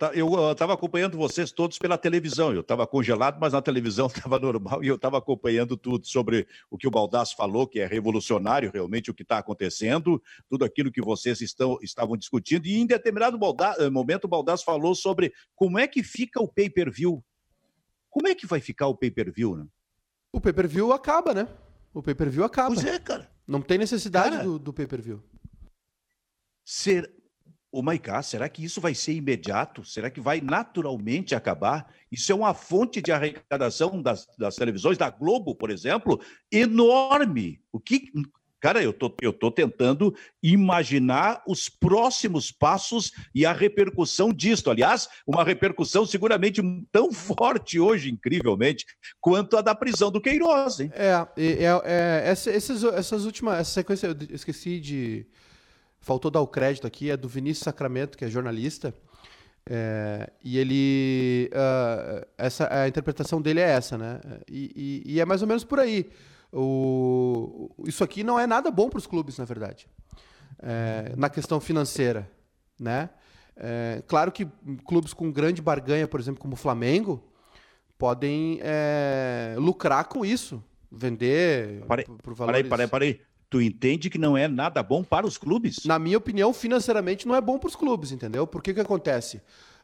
estava acompanhando vocês todos pela televisão. Eu estava congelado, mas na televisão estava normal e eu estava acompanhando tudo sobre o que o Baldasso falou, que é revolucionário realmente o que está acontecendo, tudo aquilo que vocês estão, estavam discutindo. E em determinado eh, momento o Baldasso falou sobre como é que fica o pay-per-view. Como é que vai ficar o pay-per-view, né? O pay-per-view acaba, né? O pay-per-view acaba. Pois é, cara. Não tem necessidade cara, do, do pay-per-view. Ser Ô, Maicá, será que isso vai ser imediato? Será que vai naturalmente acabar? Isso é uma fonte de arrecadação das, das televisões, da Globo, por exemplo, enorme. O que. Cara, eu tô, eu tô tentando imaginar os próximos passos e a repercussão disto. Aliás, uma repercussão seguramente tão forte hoje, incrivelmente, quanto a da prisão do Queiroz, hein? É, é, é, é essas, essas últimas. Essa sequência, eu esqueci de faltou dar o crédito aqui, é do Vinícius Sacramento, que é jornalista. É, e ele. Uh, essa, a interpretação dele é essa, né? E, e, e, é mais ou menos por aí. O, isso aqui não é nada bom para os clubes, na verdade. É, na questão financeira, né? É, claro que clubes com grande barganha, por exemplo, como o Flamengo, podem é, lucrar com isso, vender Parei, por valores... Parei, parei, parei. Tu entende que não é nada bom para os clubes? Na minha opinião, financeiramente não é bom para os clubes, entendeu? Por que que acontece?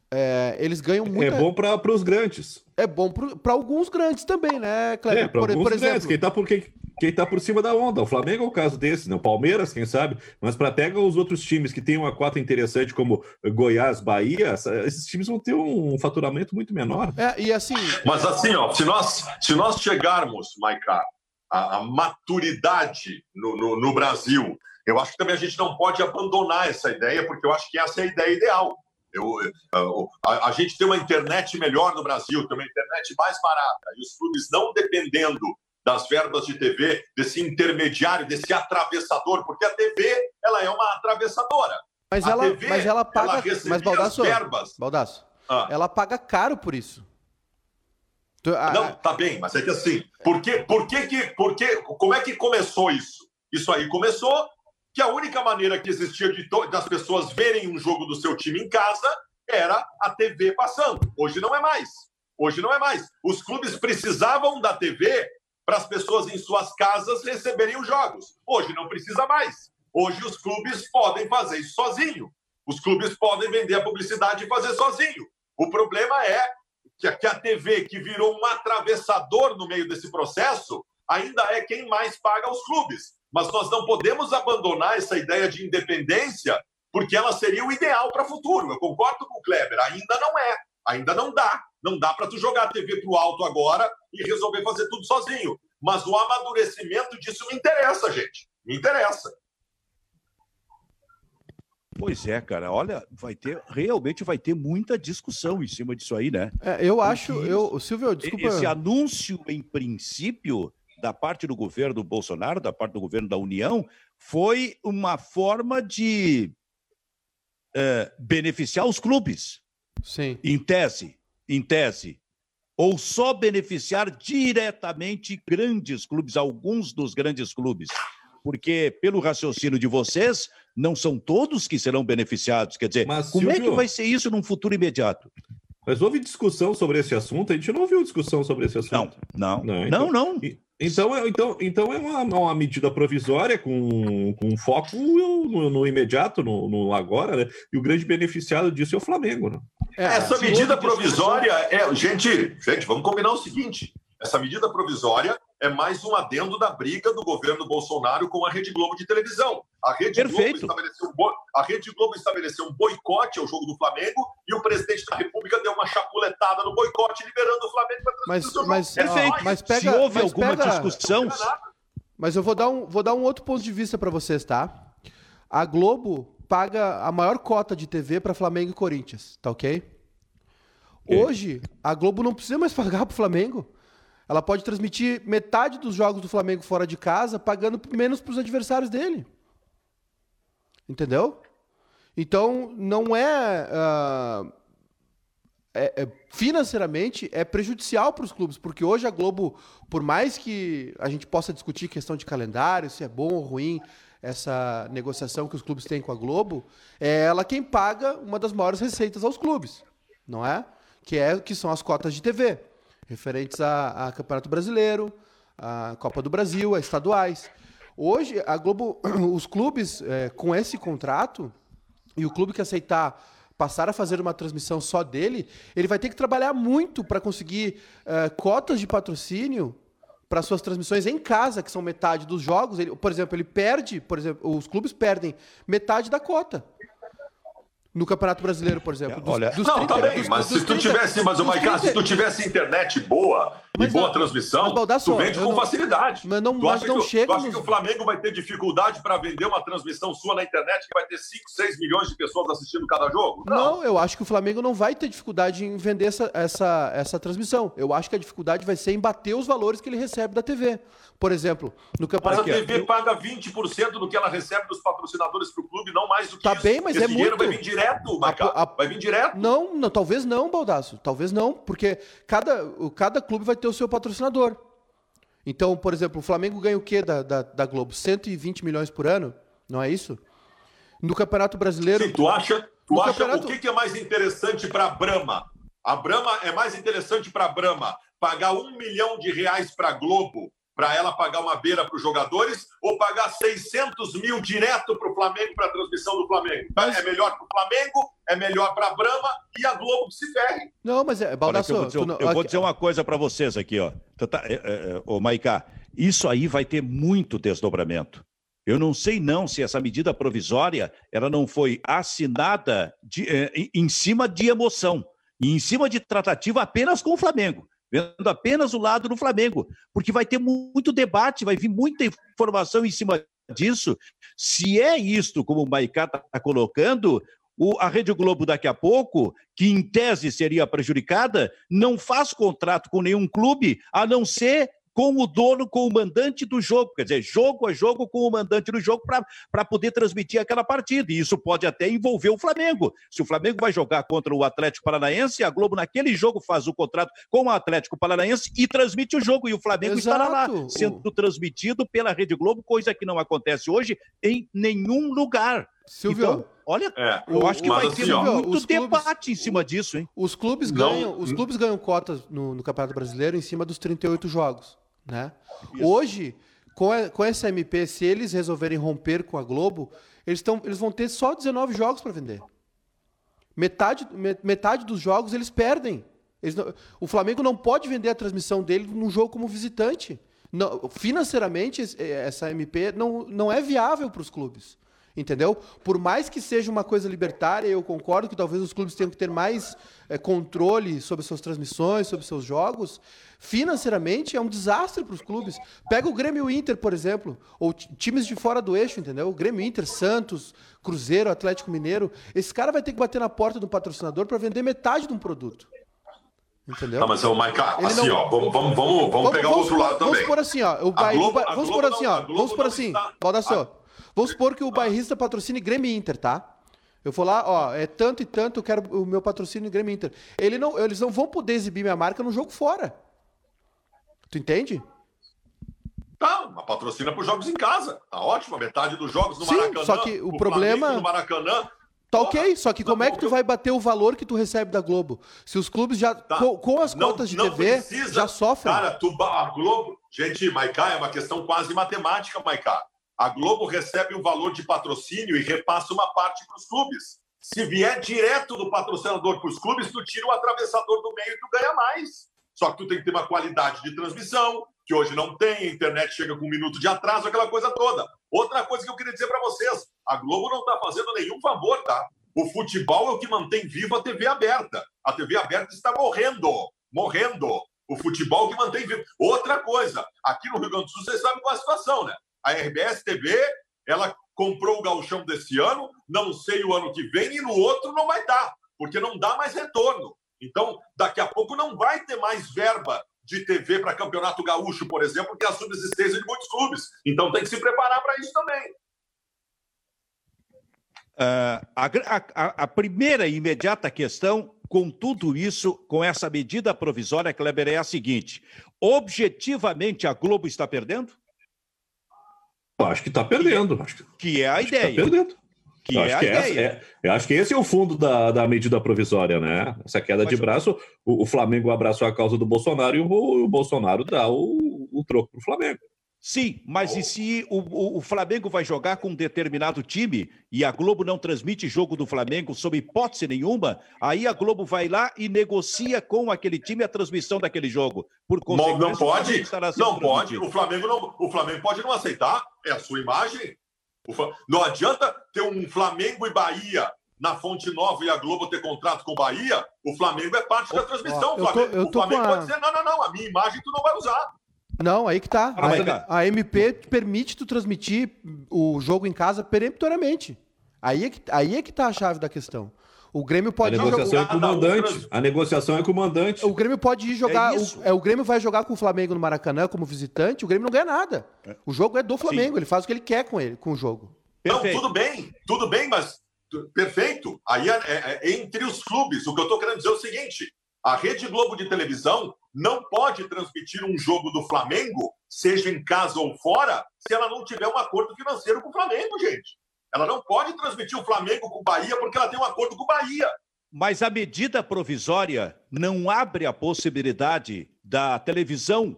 É, eles ganham muito. É bom para os grandes. É bom para alguns grandes também, né, Cleber? É, para alguns por exemplo, grandes. Quem está por, quem, quem tá por cima da onda. O Flamengo é o caso desse, né? O Palmeiras, quem sabe. Mas para pega os outros times que têm uma cota interessante, como Goiás, Bahia, esses times vão ter um faturamento muito menor. É, e assim. Mas assim, ó, se nós, se nós chegarmos, Maiká, a, a maturidade no, no, no Brasil, eu acho que também a gente não pode abandonar essa ideia, porque eu acho que essa é a ideia ideal eu, a, a, gente tem uma internet melhor no Brasil, tem uma internet mais barata, e os clubes não dependendo das verbas de TV, desse intermediário, desse atravessador, porque a TV ela é uma atravessadora. Mas, ela, TV, mas ela paga. Ela mas Baldasso, verbas. Baldasso ah. ela paga caro por isso. Não, tá bem, mas é que assim, por que, por que, que, por que, como é que começou isso? Isso aí começou que a única maneira que existia de das pessoas verem um jogo do seu time em casa era a TV passando. Hoje não é mais. Hoje não é mais. Os clubes precisavam da TV para as pessoas em suas casas receberem os jogos. Hoje não precisa mais. Hoje os clubes podem fazer isso sozinho. Os clubes podem vender a publicidade e fazer sozinho. O problema é que a TV, que virou um atravessador no meio desse processo, ainda é quem mais paga os clubes. Mas nós não podemos abandonar essa ideia de independência, porque ela seria o ideal para o futuro. Eu concordo com o Kleber, ainda não é, ainda não dá. Não dá para tu jogar a TV para o alto agora e resolver fazer tudo sozinho. Mas o amadurecimento disso me interessa, gente. Me interessa. Pois é, cara. Olha, vai ter realmente vai ter muita discussão em cima disso aí, né? É, eu acho, eu, Silvio, desculpa. Esse anúncio, em princípio, da parte do governo Bolsonaro, da parte do governo da União, foi uma forma de é, beneficiar os clubes. Sim. Em tese, em tese. Ou só beneficiar diretamente grandes clubes, alguns dos grandes clubes. Porque, pelo raciocínio de vocês, não são todos que serão beneficiados. Quer dizer, Mas, como Silvio... é que vai ser isso num futuro imediato? Mas houve discussão sobre esse assunto? A gente não ouviu discussão sobre esse assunto. Não, não, não. Então, não, não. Então, é, então, então é uma, uma medida provisória com, com foco no, no imediato, no, no, agora, né? E o grande beneficiado disso é o Flamengo, né? É, essa medida provisória é. Gente, gente, vamos combinar o seguinte: essa medida provisória é mais um adendo da briga do governo Bolsonaro com a Rede Globo de televisão. A Rede, Perfeito. Globo estabeleceu, a Rede Globo estabeleceu um boicote ao jogo do Flamengo e o presidente da República deu uma chapuletada no boicote, liberando o Flamengo para transmitir mas, mas, Perfeito. Mas pega, Se houve alguma pega... discussão. Mas eu vou dar um, vou dar um outro ponto de vista para vocês, tá? A Globo paga a maior cota de TV para Flamengo e Corinthians, tá ok? Hoje, a Globo não precisa mais pagar para o Flamengo. Ela pode transmitir metade dos jogos do Flamengo fora de casa, pagando menos para os adversários dele. Entendeu? Então, não é, uh, é, é, financeiramente é prejudicial para os clubes, porque hoje a Globo, por mais que a gente possa discutir questão de calendário, se é bom ou ruim essa negociação que os clubes têm com a Globo, é ela quem paga uma das maiores receitas aos clubes, não é? Que é que são as cotas de TV referentes a, a Campeonato Brasileiro, a Copa do Brasil, a estaduais. Hoje, a Globo, os clubes é, com esse contrato e o clube que aceitar passar a fazer uma transmissão só dele, ele vai ter que trabalhar muito para conseguir é, cotas de patrocínio para suas transmissões em casa, que são metade dos jogos. Ele, por exemplo, ele perde, por exemplo, os clubes perdem metade da cota no Campeonato Brasileiro, por exemplo. Dos, Olha, dos não, 30, tá bem, dos, mas se 30, tu tivesse, mas o Maicá, se tu tivesse internet boa mas, e boa transmissão, tu vende com não, facilidade. Mas não, tu mas não que, chega. Tu acha nos... que o Flamengo vai ter dificuldade para vender uma transmissão sua na internet que vai ter 5, 6 milhões de pessoas assistindo cada jogo? Não. não, eu acho que o Flamengo não vai ter dificuldade em vender essa, essa, essa transmissão. Eu acho que a dificuldade vai ser em bater os valores que ele recebe da TV. Por exemplo, no campeonato. Mas a TV paga 20% do que ela recebe dos patrocinadores para o clube, não mais do que tá isso. bem, mas Esse é dinheiro muito. vai vir direto. A, a... Vai vir direto. Não, não, talvez não, Baldaço. Talvez não, porque cada, cada clube vai ter o seu patrocinador. Então, por exemplo, o Flamengo ganha o quê da, da, da Globo? 120 milhões por ano? Não é isso? No Campeonato Brasileiro. Sim, tu acha, Tu acha campeonato... o que, que é mais interessante para a Brahma? A Brahma é mais interessante para a Brahma pagar um milhão de reais para a Globo para ela pagar uma beira para os jogadores ou pagar 600 mil direto para o Flamengo, para a transmissão do Flamengo? Mas... É melhor para o Flamengo, é melhor para a Brahma e a Globo que se ferre. Não, mas é, Baldasso, Olha, eu, vou dizer, eu vou dizer uma coisa para vocês aqui, ó. Tá, é, é, ô, Maiká, isso aí vai ter muito desdobramento. Eu não sei não se essa medida provisória ela não foi assinada de, eh, em cima de emoção e em cima de tratativa apenas com o Flamengo vendo apenas o lado do Flamengo, porque vai ter muito debate, vai vir muita informação em cima disso. Se é isto, como o Maicá está colocando, o, a Rede Globo daqui a pouco, que em tese seria prejudicada, não faz contrato com nenhum clube, a não ser com o dono, com o mandante do jogo. Quer dizer, jogo a jogo com o mandante do jogo para poder transmitir aquela partida. E isso pode até envolver o Flamengo. Se o Flamengo vai jogar contra o Atlético Paranaense, a Globo naquele jogo faz o contrato com o Atlético Paranaense e transmite o jogo. E o Flamengo Exato. estará lá, sendo transmitido pela Rede Globo, coisa que não acontece hoje em nenhum lugar. Silvio, então, olha, é, eu acho que vai assim, ter ó, muito debate em cima disso, hein? Os clubes ganham, os clubes ganham cotas no, no Campeonato Brasileiro em cima dos 38 jogos. Né? Hoje, com, a, com essa MP, se eles resolverem romper com a Globo, eles, tão, eles vão ter só 19 jogos para vender. Metade, metade dos jogos eles perdem. Eles não, o Flamengo não pode vender a transmissão dele num jogo como visitante. Não, financeiramente, essa MP não, não é viável para os clubes. Entendeu? Por mais que seja uma coisa libertária, eu concordo que talvez os clubes tenham que ter mais é, controle sobre suas transmissões, sobre seus jogos. Financeiramente é um desastre para os clubes. Pega o Grêmio Inter, por exemplo, ou times de fora do eixo, entendeu? O Grêmio Inter, Santos, Cruzeiro, Atlético Mineiro. Esse cara vai ter que bater na porta do patrocinador para vender metade de um produto. Entendeu? Não, mas o Maica, assim, não... ó, vamos, vamos, vamos, vamos pegar o outro lado também. Vamos por assim, ó. O Globo, vamos por assim, ó. Vamos por assim, Baldassio. Vamos supor que o bairrista patrocine Grêmio Inter, tá? Eu vou lá, ó, é tanto e tanto, eu quero o meu patrocínio Grêmio Inter. Ele não, eles não vão poder exibir minha marca no jogo fora. Tu entende? Tá, mas patrocina para os jogos em casa. Tá ótimo, metade dos jogos no Sim, Maracanã. Só que o, o problema. No Maracanã. Tá ok, só que como é que tu vai bater o valor que tu recebe da Globo? Se os clubes já, tá. com, com, as não, cotas de TV, precisa. já sofrem. Cara, tu, a Globo. Gente, Maicá, é uma questão quase matemática, Maicá. A Globo recebe um valor de patrocínio e repassa uma parte para os clubes. Se vier direto do patrocinador para os clubes, tu tira o atravessador do meio e tu ganha mais. Só que tu tem que ter uma qualidade de transmissão, que hoje não tem, a internet chega com um minuto de atraso, aquela coisa toda. Outra coisa que eu queria dizer para vocês: a Globo não está fazendo nenhum favor, tá? O futebol é o que mantém viva a TV aberta. A TV aberta está morrendo, morrendo. O futebol é que mantém viva. Outra coisa, aqui no Rio Grande do Sul, vocês sabem qual é a situação, né? A RBS TV, ela comprou o galchão desse ano, não sei o ano que vem, e no outro não vai dar, porque não dá mais retorno. Então, daqui a pouco não vai ter mais verba de TV para Campeonato Gaúcho, por exemplo, que é a subsistência de muitos clubes. Então tem que se preparar para isso também. Uh, a, a, a, primeira e imediata questão com tudo isso, com essa medida provisória, Kleber, é a seguinte: objetivamente a Globo está perdendo? Acho que está perdendo. Acho que, que é a acho ideia. Que tá perdendo. Que eu, é acho que essa, é, eu acho que esse é o fundo da, da medida provisória, né? Essa queda Mas de braço, o, o, Flamengo abraçou a causa do Bolsonaro e o, o Bolsonaro dá o, o troco para o Flamengo. Sim, mas e se o, o, o, Flamengo vai jogar com um determinado time e a Globo não transmite jogo do Flamengo sob hipótese nenhuma, aí a Globo vai lá e negocia com aquele time a transmissão daquele jogo. Por consequência, não pode, não pode. O Flamengo não, o Flamengo pode não aceitar. É a sua imagem. Não adianta ter um Flamengo e Bahia na Fonte Nova e a Globo ter contrato com Bahia. O Flamengo é parte da transmissão. o Flamengo, eu tô, eu tô o Flamengo a... pode dizer não, não, não. A minha imagem tu não vai usar. Não, aí que tá. A, a, MP permite tu transmitir o jogo em casa peremptoriamente. Aí é que, aí é que tá a chave da questão. O Grêmio pode a negociação jogar... é com o mandante. A negociação é com o mandante. O Grêmio pode ir jogar. É o, é, o Grêmio vai jogar com o Flamengo no Maracanã como visitante. O Grêmio não ganha nada. O jogo é do Flamengo. Sim. Ele faz o que ele quer com ele, com o jogo. Perfeito. Não, tudo bem, tudo bem, mas perfeito. Aí é, é, é, entre os clubes. O que eu estou querendo dizer é o seguinte: a Rede Globo de televisão não pode transmitir um jogo do Flamengo, seja em casa ou fora, se ela não tiver um acordo financeiro com o Flamengo, gente. Ela não pode transmitir o Flamengo com o Bahia porque ela tem um acordo com o Bahia. Mas a medida provisória não abre a possibilidade da televisão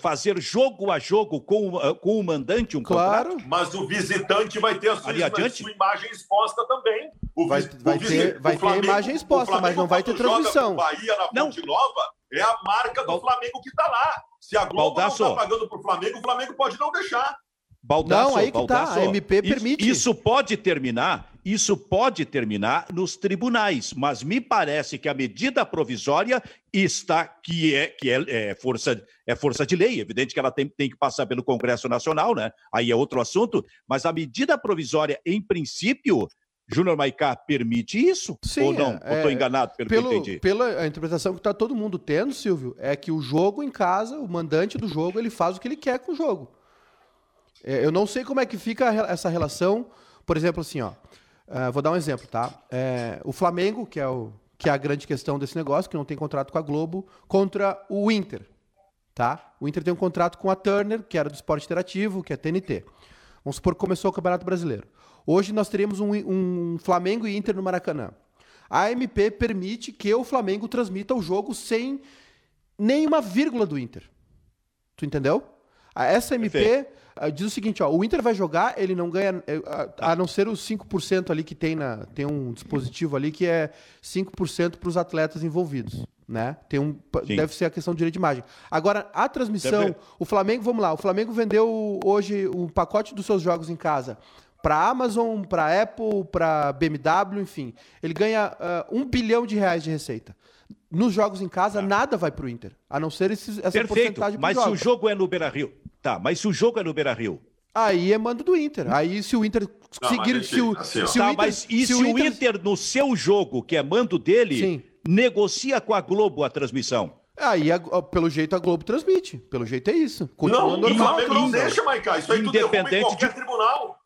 fazer jogo a jogo com, eh, com o mandante um Claro. contrato? Mas o visitante vai ter a sua, Ali adiante? sua imagem exposta também. O Vai- vai o ter- o vai ter a Flamengo- imagem o exposta, Flamengo, mas não vai ter transmissão. o Bahia na Não. Fonte Nova é a marca do Bal- Flamengo que está lá. Se a Globo Baldasso. não está pagando para o Flamengo, o Flamengo pode não deixar. Baldasso, Não, aí que tá, Baldasso, a MP isso- permite. Isso pode terminar, isso pode terminar nos tribunais, mas me parece que a medida provisória está que é que é, é força é força de lei, evidente que ela tem, tem que passar pelo Congresso Nacional, né? Aí é outro assunto, mas a medida provisória, em princípio, Júnior Maicá permite isso Sim, ou não? é- Estou enganado pelo, que eu Pelo, entendi. pela interpretação que está todo mundo tendo, Silvio, é que o jogo em casa, o mandante do jogo, ele faz o que ele quer com o jogo. É, eu não sei como é que fica essa relação, por exemplo, assim, ó. Ah, vou dar um exemplo, tá? É, o Flamengo, que é, o, que é a grande questão desse negócio, que não tem contrato com a Globo, contra o Inter, tá? O Inter tem um contrato com a Turner, que era do esporte interativo, que é TNT. Vamos supor que começou o Campeonato Brasileiro. Hoje nós teríamos um, um Flamengo e Inter no Maracanã. A MP permite que o Flamengo transmita o jogo sem nenhuma vírgula do Inter. Tu entendeu? A- Essa MP Perfeito. ah, diz o seguinte, ó, o Inter vai jogar, ele não ganha, eh, a, a não ser os 5% ali que tem na tem um dispositivo ali que é 5% para os atletas envolvidos, né? Tem um Sim. deve ser a questão do direito de imagem. Agora, a transmissão, Deve- o Flamengo, vamos lá, o Flamengo vendeu hoje o pacote dos seus jogos em casa para Amazon, para Apple, para BMW, enfim. Ele ganha ah, um bilhão de reais de receita. Nos jogos em casa, nada vai para o Inter, a não ser esses, essa Perfeito, porcentagem por mas se o jogo é no Beira-Rio, tá, mas se o jogo é no Beira-Rio, Aí é mando do Inter. Aí se o Inter Não, seguir, mas, se o, assim, ó. se o tá, Inter, mas e se, o Inter... no seu jogo, que é mando dele, Sim. negocia com a Globo a transmissão? Aí, a- pelo jeito, a Globo transmite. Pelo jeito é isso. Continua não, o normal. Não isso. deixa, Maicá. Isso aí tu derruba em Independente qualquer de- tribunal.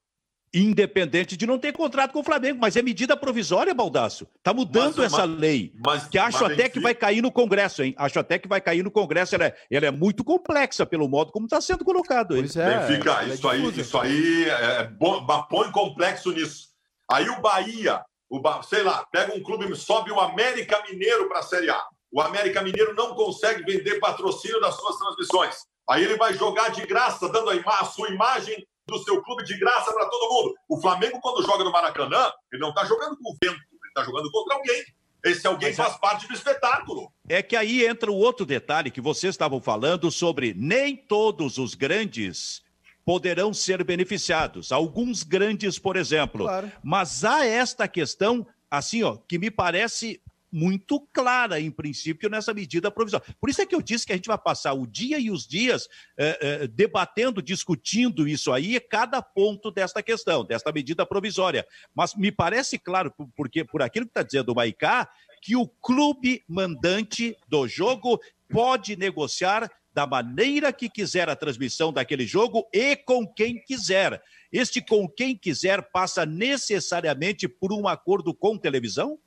Independente de não ter contrato com o Flamengo, mas é medida provisória, Baldaço. Tá mudando Mas- essa mas- lei. Mas, Que acho mas, até que vai cair no Congresso, hein? Acho até que vai cair no Congresso. Ela é, ela é muito complexa pelo modo como está sendo colocado. Pois é. Benfica, é isso aí, difusa. isso aí é bom, ba- põe complexo nisso. Aí o Bahia, o Ba- sei lá, pega um clube, sobe o América Mineiro para a Série A. O América Mineiro não consegue vender patrocínio das suas transmissões. Aí ele vai jogar de graça, dando a, ima- a sua imagem do seu clube de graça para todo mundo. O Flamengo, quando joga no Maracanã, ele não está jogando com o vento, ele está jogando contra alguém. Esse alguém Mas a- faz parte do espetáculo. É que aí entra o outro detalhe que vocês estavam falando sobre nem todos os grandes poderão ser beneficiados. Alguns grandes, por exemplo. Claro. Mas há esta questão, assim, ó, que me parece muito clara, em princípio, nessa medida provisória. Por isso é que eu disse que a gente vai passar o dia e os dias eh, eh, debatendo, discutindo isso aí, cada ponto desta questão, desta medida provisória. Mas me parece claro, por- porque por aquilo que está dizendo o Maicá, que o clube mandante do jogo pode negociar da maneira que quiser a transmissão daquele jogo e com quem quiser. Este com quem quiser passa necessariamente por um acordo com televisão?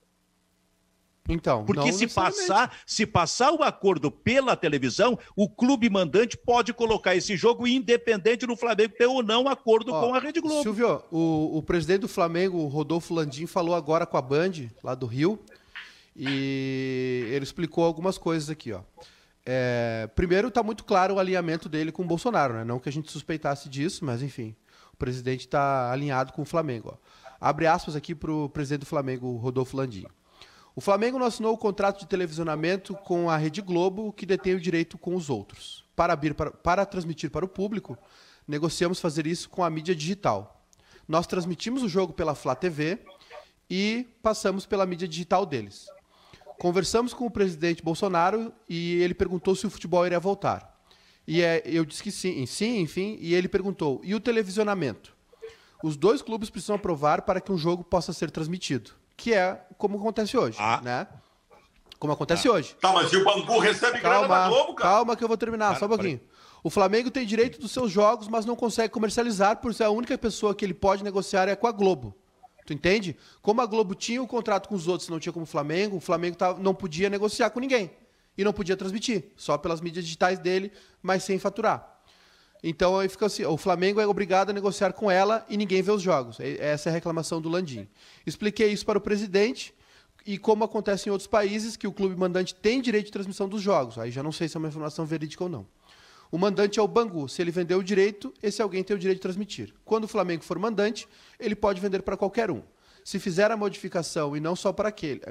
Então, Porque se passar, se passar o acordo pela televisão, o clube mandante pode colocar esse jogo independente do Flamengo ter ou não acordo Ó, com a Rede Globo. Silvio, o, o presidente do Flamengo, Rodolfo Landim, falou agora com a Band, lá do Rio, e ele explicou algumas coisas aqui, ó. É, primeiro, está muito claro o alinhamento dele com o Bolsonaro, né? Não que a gente suspeitasse disso, mas enfim, o presidente está alinhado com o Flamengo. Ó. Abre aspas aqui para o presidente do Flamengo, Rodolfo Landim. O Flamengo não assinou o contrato de televisionamento com a Rede Globo, que detém o direito com os outros. Para, abrir para, para transmitir para o público, negociamos fazer isso com a mídia digital. Nós transmitimos o jogo pela Flá TV e passamos pela mídia digital deles. Conversamos com o presidente Bolsonaro e ele perguntou se o futebol iria voltar. E é, eu disse que sim, sim, enfim, e ele perguntou: e o televisionamento? Os dois clubes precisam aprovar para que um jogo possa ser transmitido, que é como acontece hoje, Ah. né? Como acontece hoje. Tá, mas e o Bangu recebe grana da Calma, Globo, cara? calma que eu vou terminar, só um pouquinho. O Flamengo tem direito dos seus jogos, mas não consegue comercializar, por ser a única pessoa que ele pode negociar é com a Globo. Tu entende? Como a Globo tinha o contrato com os outros, não tinha como o Flamengo, o Flamengo tava- não podia negociar com ninguém. E não podia transmitir, só pelas mídias digitais dele, mas sem faturar. Então aí fica assim, o Flamengo é obrigado a negociar com ela e ninguém vê os jogos. Essa é a reclamação do Landim. Expliquei isso para o presidente e como acontece em outros países que o clube mandante tem direito de transmissão dos jogos. Aí já não sei se é uma informação verídica ou não. O mandante é o Bangu. Se ele vender o direito, esse alguém tem o direito de transmitir. Quando o Flamengo for mandante, ele pode vender para qualquer um. Se fizer a modificação e não só para aquele.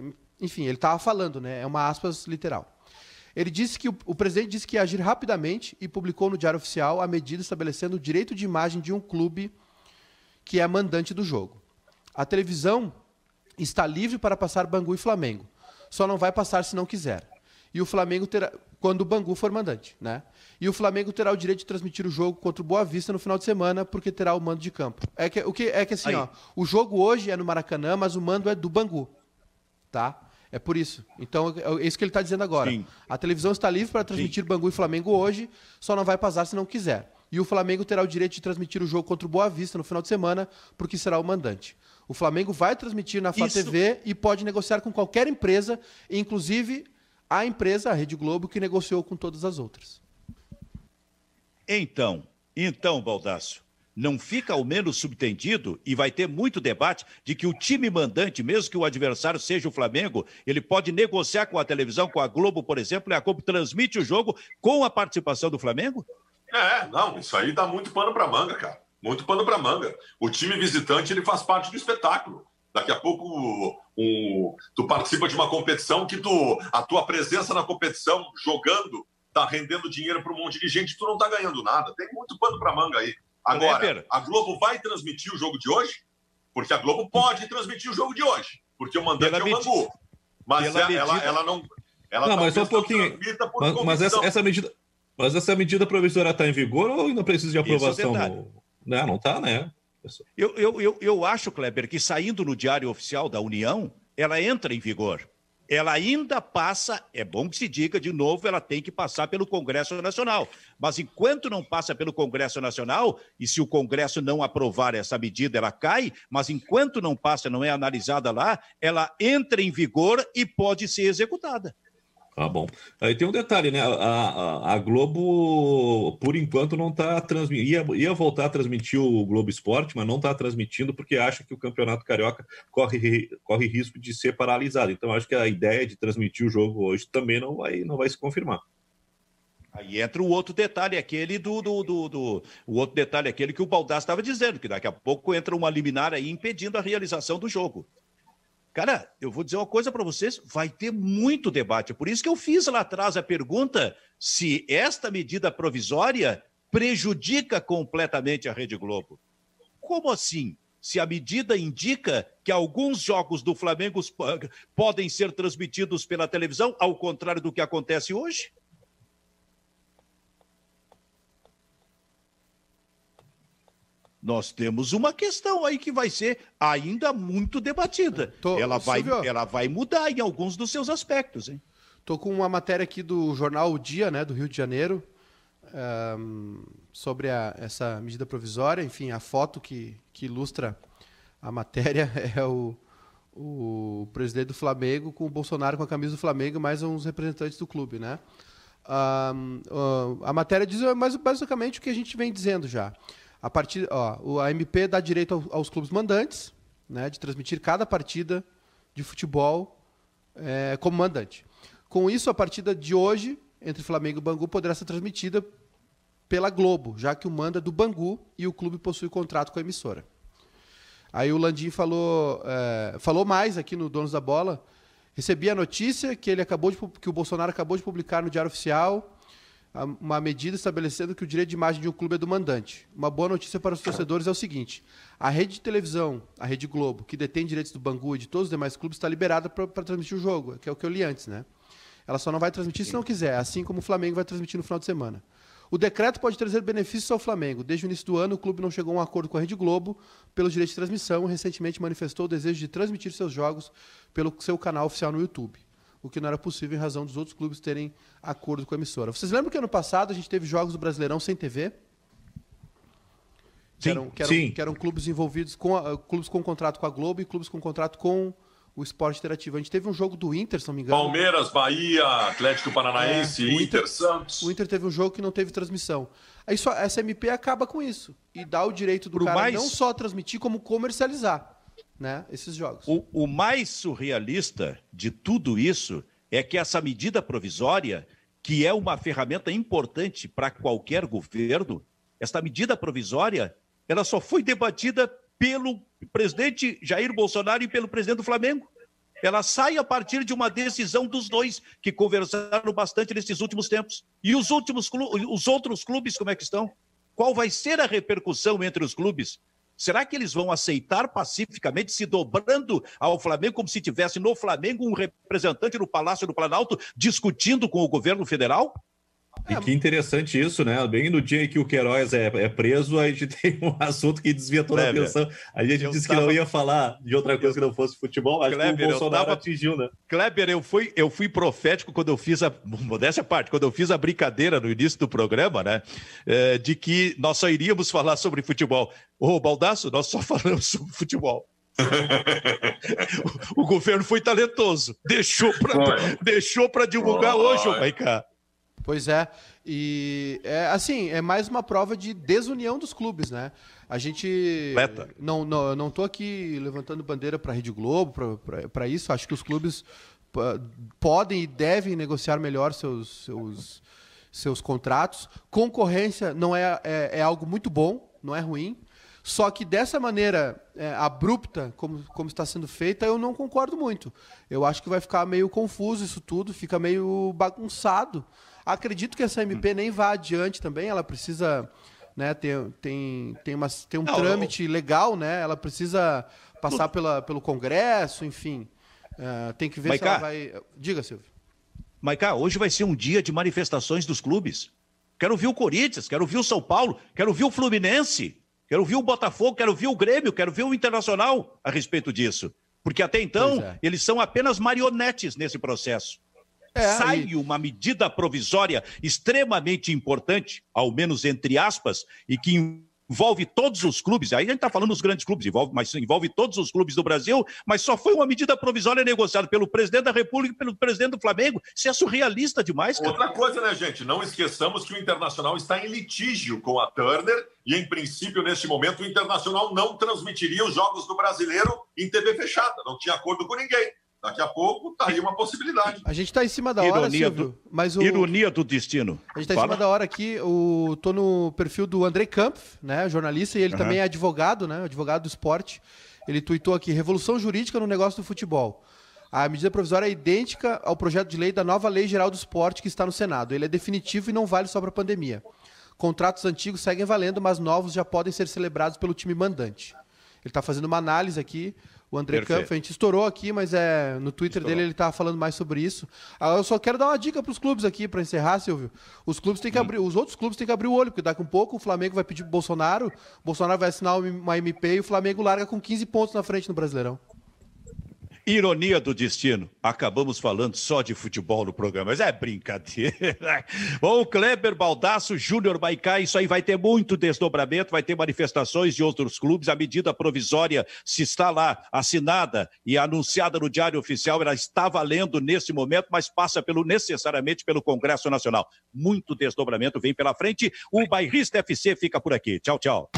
Enfim, ele estava falando, né? É uma aspas literal. Ele disse que o, o, presidente disse que ia agir rapidamente e publicou no Diário Oficial a medida estabelecendo o direito de imagem de um clube que é mandante do jogo. A televisão está livre para passar Bangu e Flamengo. Só não vai passar se não quiser. E o Flamengo terá quando o Bangu for mandante, né? E o Flamengo terá o direito de transmitir o jogo contra o Boa Vista no final de semana, porque terá o mando de campo. É que o que é que assim, Aí. ó, o jogo hoje é no Maracanã, mas o mando é do Bangu. Tá? É por isso. Então, é, é isso que ele está dizendo agora. Sim. A televisão está livre para transmitir Sim. Bangu e Flamengo hoje, só não vai passar se não quiser. E o Flamengo terá o direito de transmitir o jogo contra o Boa Vista no final de semana, porque será o mandante. O Flamengo vai transmitir na Fá TV e pode negociar com qualquer empresa, inclusive a empresa, a Rede Globo, que negociou com todas as outras. Então, então, Baldasso, não fica ao menos subtendido e vai ter muito debate de que o time mandante, mesmo que o adversário seja o Flamengo, ele pode negociar com a televisão, com a Globo, por exemplo, e a Globo transmite o jogo com a participação do Flamengo? É, não, isso aí dá muito pano para manga, cara. Muito pano para manga. O time visitante ele faz parte do espetáculo. Daqui a pouco um, tu participa de uma competição que tu, a tua presença na competição, jogando, tá rendendo dinheiro para um monte de gente, tu não tá ganhando nada. Tem muito pano para manga aí. Agora, a Globo vai transmitir o jogo de hoje? Porque a Globo pode transmitir o jogo de hoje, porque o mandante Pela é o Bangu. Mas ela, medida... ela, ela, não. Ela não, mas só um pouquinho. Mas, mas essa, essa, medida. Mas essa medida provisória está em vigor ou ainda precisa de é aprovação? Não, não está, né? Eu, eu, eu, eu acho, Kleber, que saindo no Diário Oficial da União, ela entra em vigor. Ela ainda passa, é bom que se diga de novo, ela tem que passar pelo Congresso Nacional. Mas enquanto não passa pelo Congresso Nacional, e se o Congresso não aprovar essa medida, ela cai, mas enquanto não passa, não é analisada lá, ela entra em vigor e pode ser executada. Tá bom. Aí tem um detalhe, né? A, a, a Globo, por enquanto, não está transmitindo. Ia, ia, voltar a transmitir o Globo Esporte, mas não está transmitindo porque acha que o Campeonato Carioca corre, corre risco de ser paralisado. Então, acho que a ideia de transmitir o jogo hoje também não vai, não vai se confirmar. Aí entra o outro detalhe, aquele do, do, do, do o outro detalhe, aquele que o Baldassi estava dizendo, que daqui a pouco entra uma liminar aí impedindo a realização do jogo. Cara, eu vou dizer uma coisa para vocês: vai ter muito debate. Por isso que eu fiz lá atrás a pergunta se esta medida provisória prejudica completamente a Rede Globo. Como assim? Se a medida indica que alguns jogos do Flamengo podem ser transmitidos pela televisão, ao contrário do que acontece hoje? Nós temos uma questão aí que vai ser ainda muito debatida. Tô, ela, vai, ela vai mudar em alguns dos seus aspectos. Hein? Estou com uma matéria aqui do jornal O Dia, né, do Rio de Janeiro, um, sobre a, essa medida provisória. Enfim, a foto que, que ilustra a matéria é o, o presidente do Flamengo com o Bolsonaro com a camisa do Flamengo, mais uns representantes do clube, né? Um, a matéria diz mais basicamente o que a gente vem dizendo já. A partir, ó, a MP dá direito aos clubes mandantes, né, de transmitir cada partida de futebol é, como mandante. Com isso, a partida de hoje entre Flamengo e Bangu poderá ser transmitida pela Globo, já que o manda é do Bangu e o clube possui contrato com a emissora. Aí o Landim falou, é, falou mais aqui no Donos da Bola. Recebi a notícia que ele acabou de, que o Bolsonaro acabou de publicar no Diário Oficial uma medida estabelecendo que o direito de imagem de um clube é do mandante. Uma boa notícia para os torcedores é o seguinte: a rede de televisão, a Rede Globo, que detém direitos do Bangu e de todos os demais clubes, está liberada para transmitir o jogo, que é o que eu li antes, né? Ela só não vai transmitir se não quiser, assim como o Flamengo vai transmitir no final de semana. O decreto pode trazer benefícios ao Flamengo. Desde o início do ano, o clube não chegou a um acordo com a Rede Globo pelo direito de transmissão e recentemente manifestou o desejo de transmitir seus jogos pelo seu canal oficial no YouTube o que não era possível em razão dos outros clubes terem acordo com a emissora. Vocês lembram que ano passado a gente teve jogos do Brasileirão sem TV? Que, sim, eram, que, eram, sim. que eram clubes envolvidos com uh, clubes com contrato com a Globo e clubes com contrato com o esporte interativo. A gente teve um jogo do Inter, se não me engano. Palmeiras, Bahia, Atlético Paranaense, é, Inter, Inter, Santos. O Inter teve um jogo que não teve transmissão. Aí só, essa MP acaba com isso e dá o direito do Pro cara mais... não só transmitir, como comercializar né, esses jogos. O, o mais surrealista de tudo isso é que essa medida provisória, que é uma ferramenta importante para qualquer governo, esta medida provisória, ela só foi debatida pelo presidente Jair Bolsonaro e pelo presidente do Flamengo. Ela sai a partir de uma decisão dos dois, que conversaram bastante nesses últimos tempos. E os, últimos os outros clubes, como é que estão? Qual vai ser a repercussão entre os clubes? Será que eles vão aceitar pacificamente, se dobrando ao Flamengo, como se tivesse no Flamengo um representante no Palácio do Planalto discutindo com o governo federal? E que interessante isso, né? Bem no dia em que o Queiroz é, é preso, a gente tem um assunto que desvia toda Kleber, a atenção. A gente disse tava... que não ia falar de outra coisa que não fosse futebol, acho Kleber, que o Bolsonaro tava... atingiu, né? Kleber, eu fui, eu fui profético quando eu fiz a. Modéstia parte, quando eu fiz a brincadeira no início do programa, né? É, de que nós só iríamos falar sobre futebol. Ô, Baldaço, nós só falamos sobre futebol. o, o, governo foi talentoso. Deixou para deixou divulgar hoje, ô Maicá. Pois é. E é assim, é mais uma prova de desunião dos clubes, né? A gente Leta. não não não tô aqui levantando bandeira para a Rede Globo, para isso. Acho que os clubes podem e devem negociar melhor seus seus seus contratos. Concorrência não é, é, é algo muito bom, não é ruim. Só que dessa maneira é, abrupta, como, como está sendo feita, eu não concordo muito. Eu acho que vai ficar meio confuso isso tudo, fica meio bagunçado. Acredito que essa MP nem vá adiante também, ela precisa. Né, tem, tem, tem, uma, tem um não, trâmite eu... legal, né? Ela precisa passar pela, pelo Congresso, enfim. Uh, tem que ver Maiká, se ela vai. Diga, Silvio. Maiká, hoje vai ser um dia de manifestações dos clubes. Quero ver o Corinthians, quero ver o São Paulo, quero ver o Fluminense, quero ver o Botafogo, quero ver o Grêmio, quero ver o Internacional a respeito disso. Porque até então, é. eles são apenas marionetes nesse processo. É, sai e... uma medida provisória extremamente importante, ao menos entre aspas, e que envolve todos os clubes, aí a gente está falando dos grandes clubes, envolve, mas envolve todos os clubes do Brasil, mas só foi uma medida provisória negociada pelo presidente da República e pelo presidente do Flamengo. Isso é surrealista demais, cara. Outra coisa, né, gente? Não esqueçamos que o Internacional está em litígio com a Turner e, em princípio, neste momento, o Internacional não transmitiria os jogos do brasileiro em TV fechada, não tinha acordo com ninguém. Daqui a pouco tá aí uma possibilidade. A gente está em cima da hora, Ironia Silvio, do, mas o... Ironia do destino. A gente está em cima da hora aqui. O, tô no perfil do André Kampf, né, jornalista, e ele uhum. também é advogado, né, advogado do esporte. Ele tuitou aqui, revolução jurídica no negócio do futebol. A medida provisória é idêntica ao projeto de lei da nova Lei Geral do Esporte que está no Senado. Ele é definitivo e não vale só para a pandemia. Contratos antigos seguem valendo, mas novos já podem ser celebrados pelo time mandante. Ele está fazendo uma análise aqui o André Campos, a gente estourou aqui, mas é no Twitter estourou. dele ele estava falando mais sobre isso. Ah, eu só quero dar uma dica para os clubes aqui para encerrar, Silvio. Os clubes têm que hum. abrir, os outros clubes têm que abrir o olho, porque daqui a um pouco o Flamengo vai pedir pro Bolsonaro, o Bolsonaro vai assinar uma MP e o Flamengo larga com 15 pontos na frente no Brasileirão. Ironia do destino. Acabamos falando só de futebol no programa, mas é brincadeira. Bom, Kleber Baldasso, Júnior Baicá, isso aí vai ter muito desdobramento, vai ter manifestações de outros clubes. A medida provisória, se está lá assinada e anunciada no Diário Oficial, ela está valendo nesse momento, mas passa pelo necessariamente pelo Congresso Nacional. Muito desdobramento vem pela frente. O Bairrista FC fica por aqui. Tchau, tchau.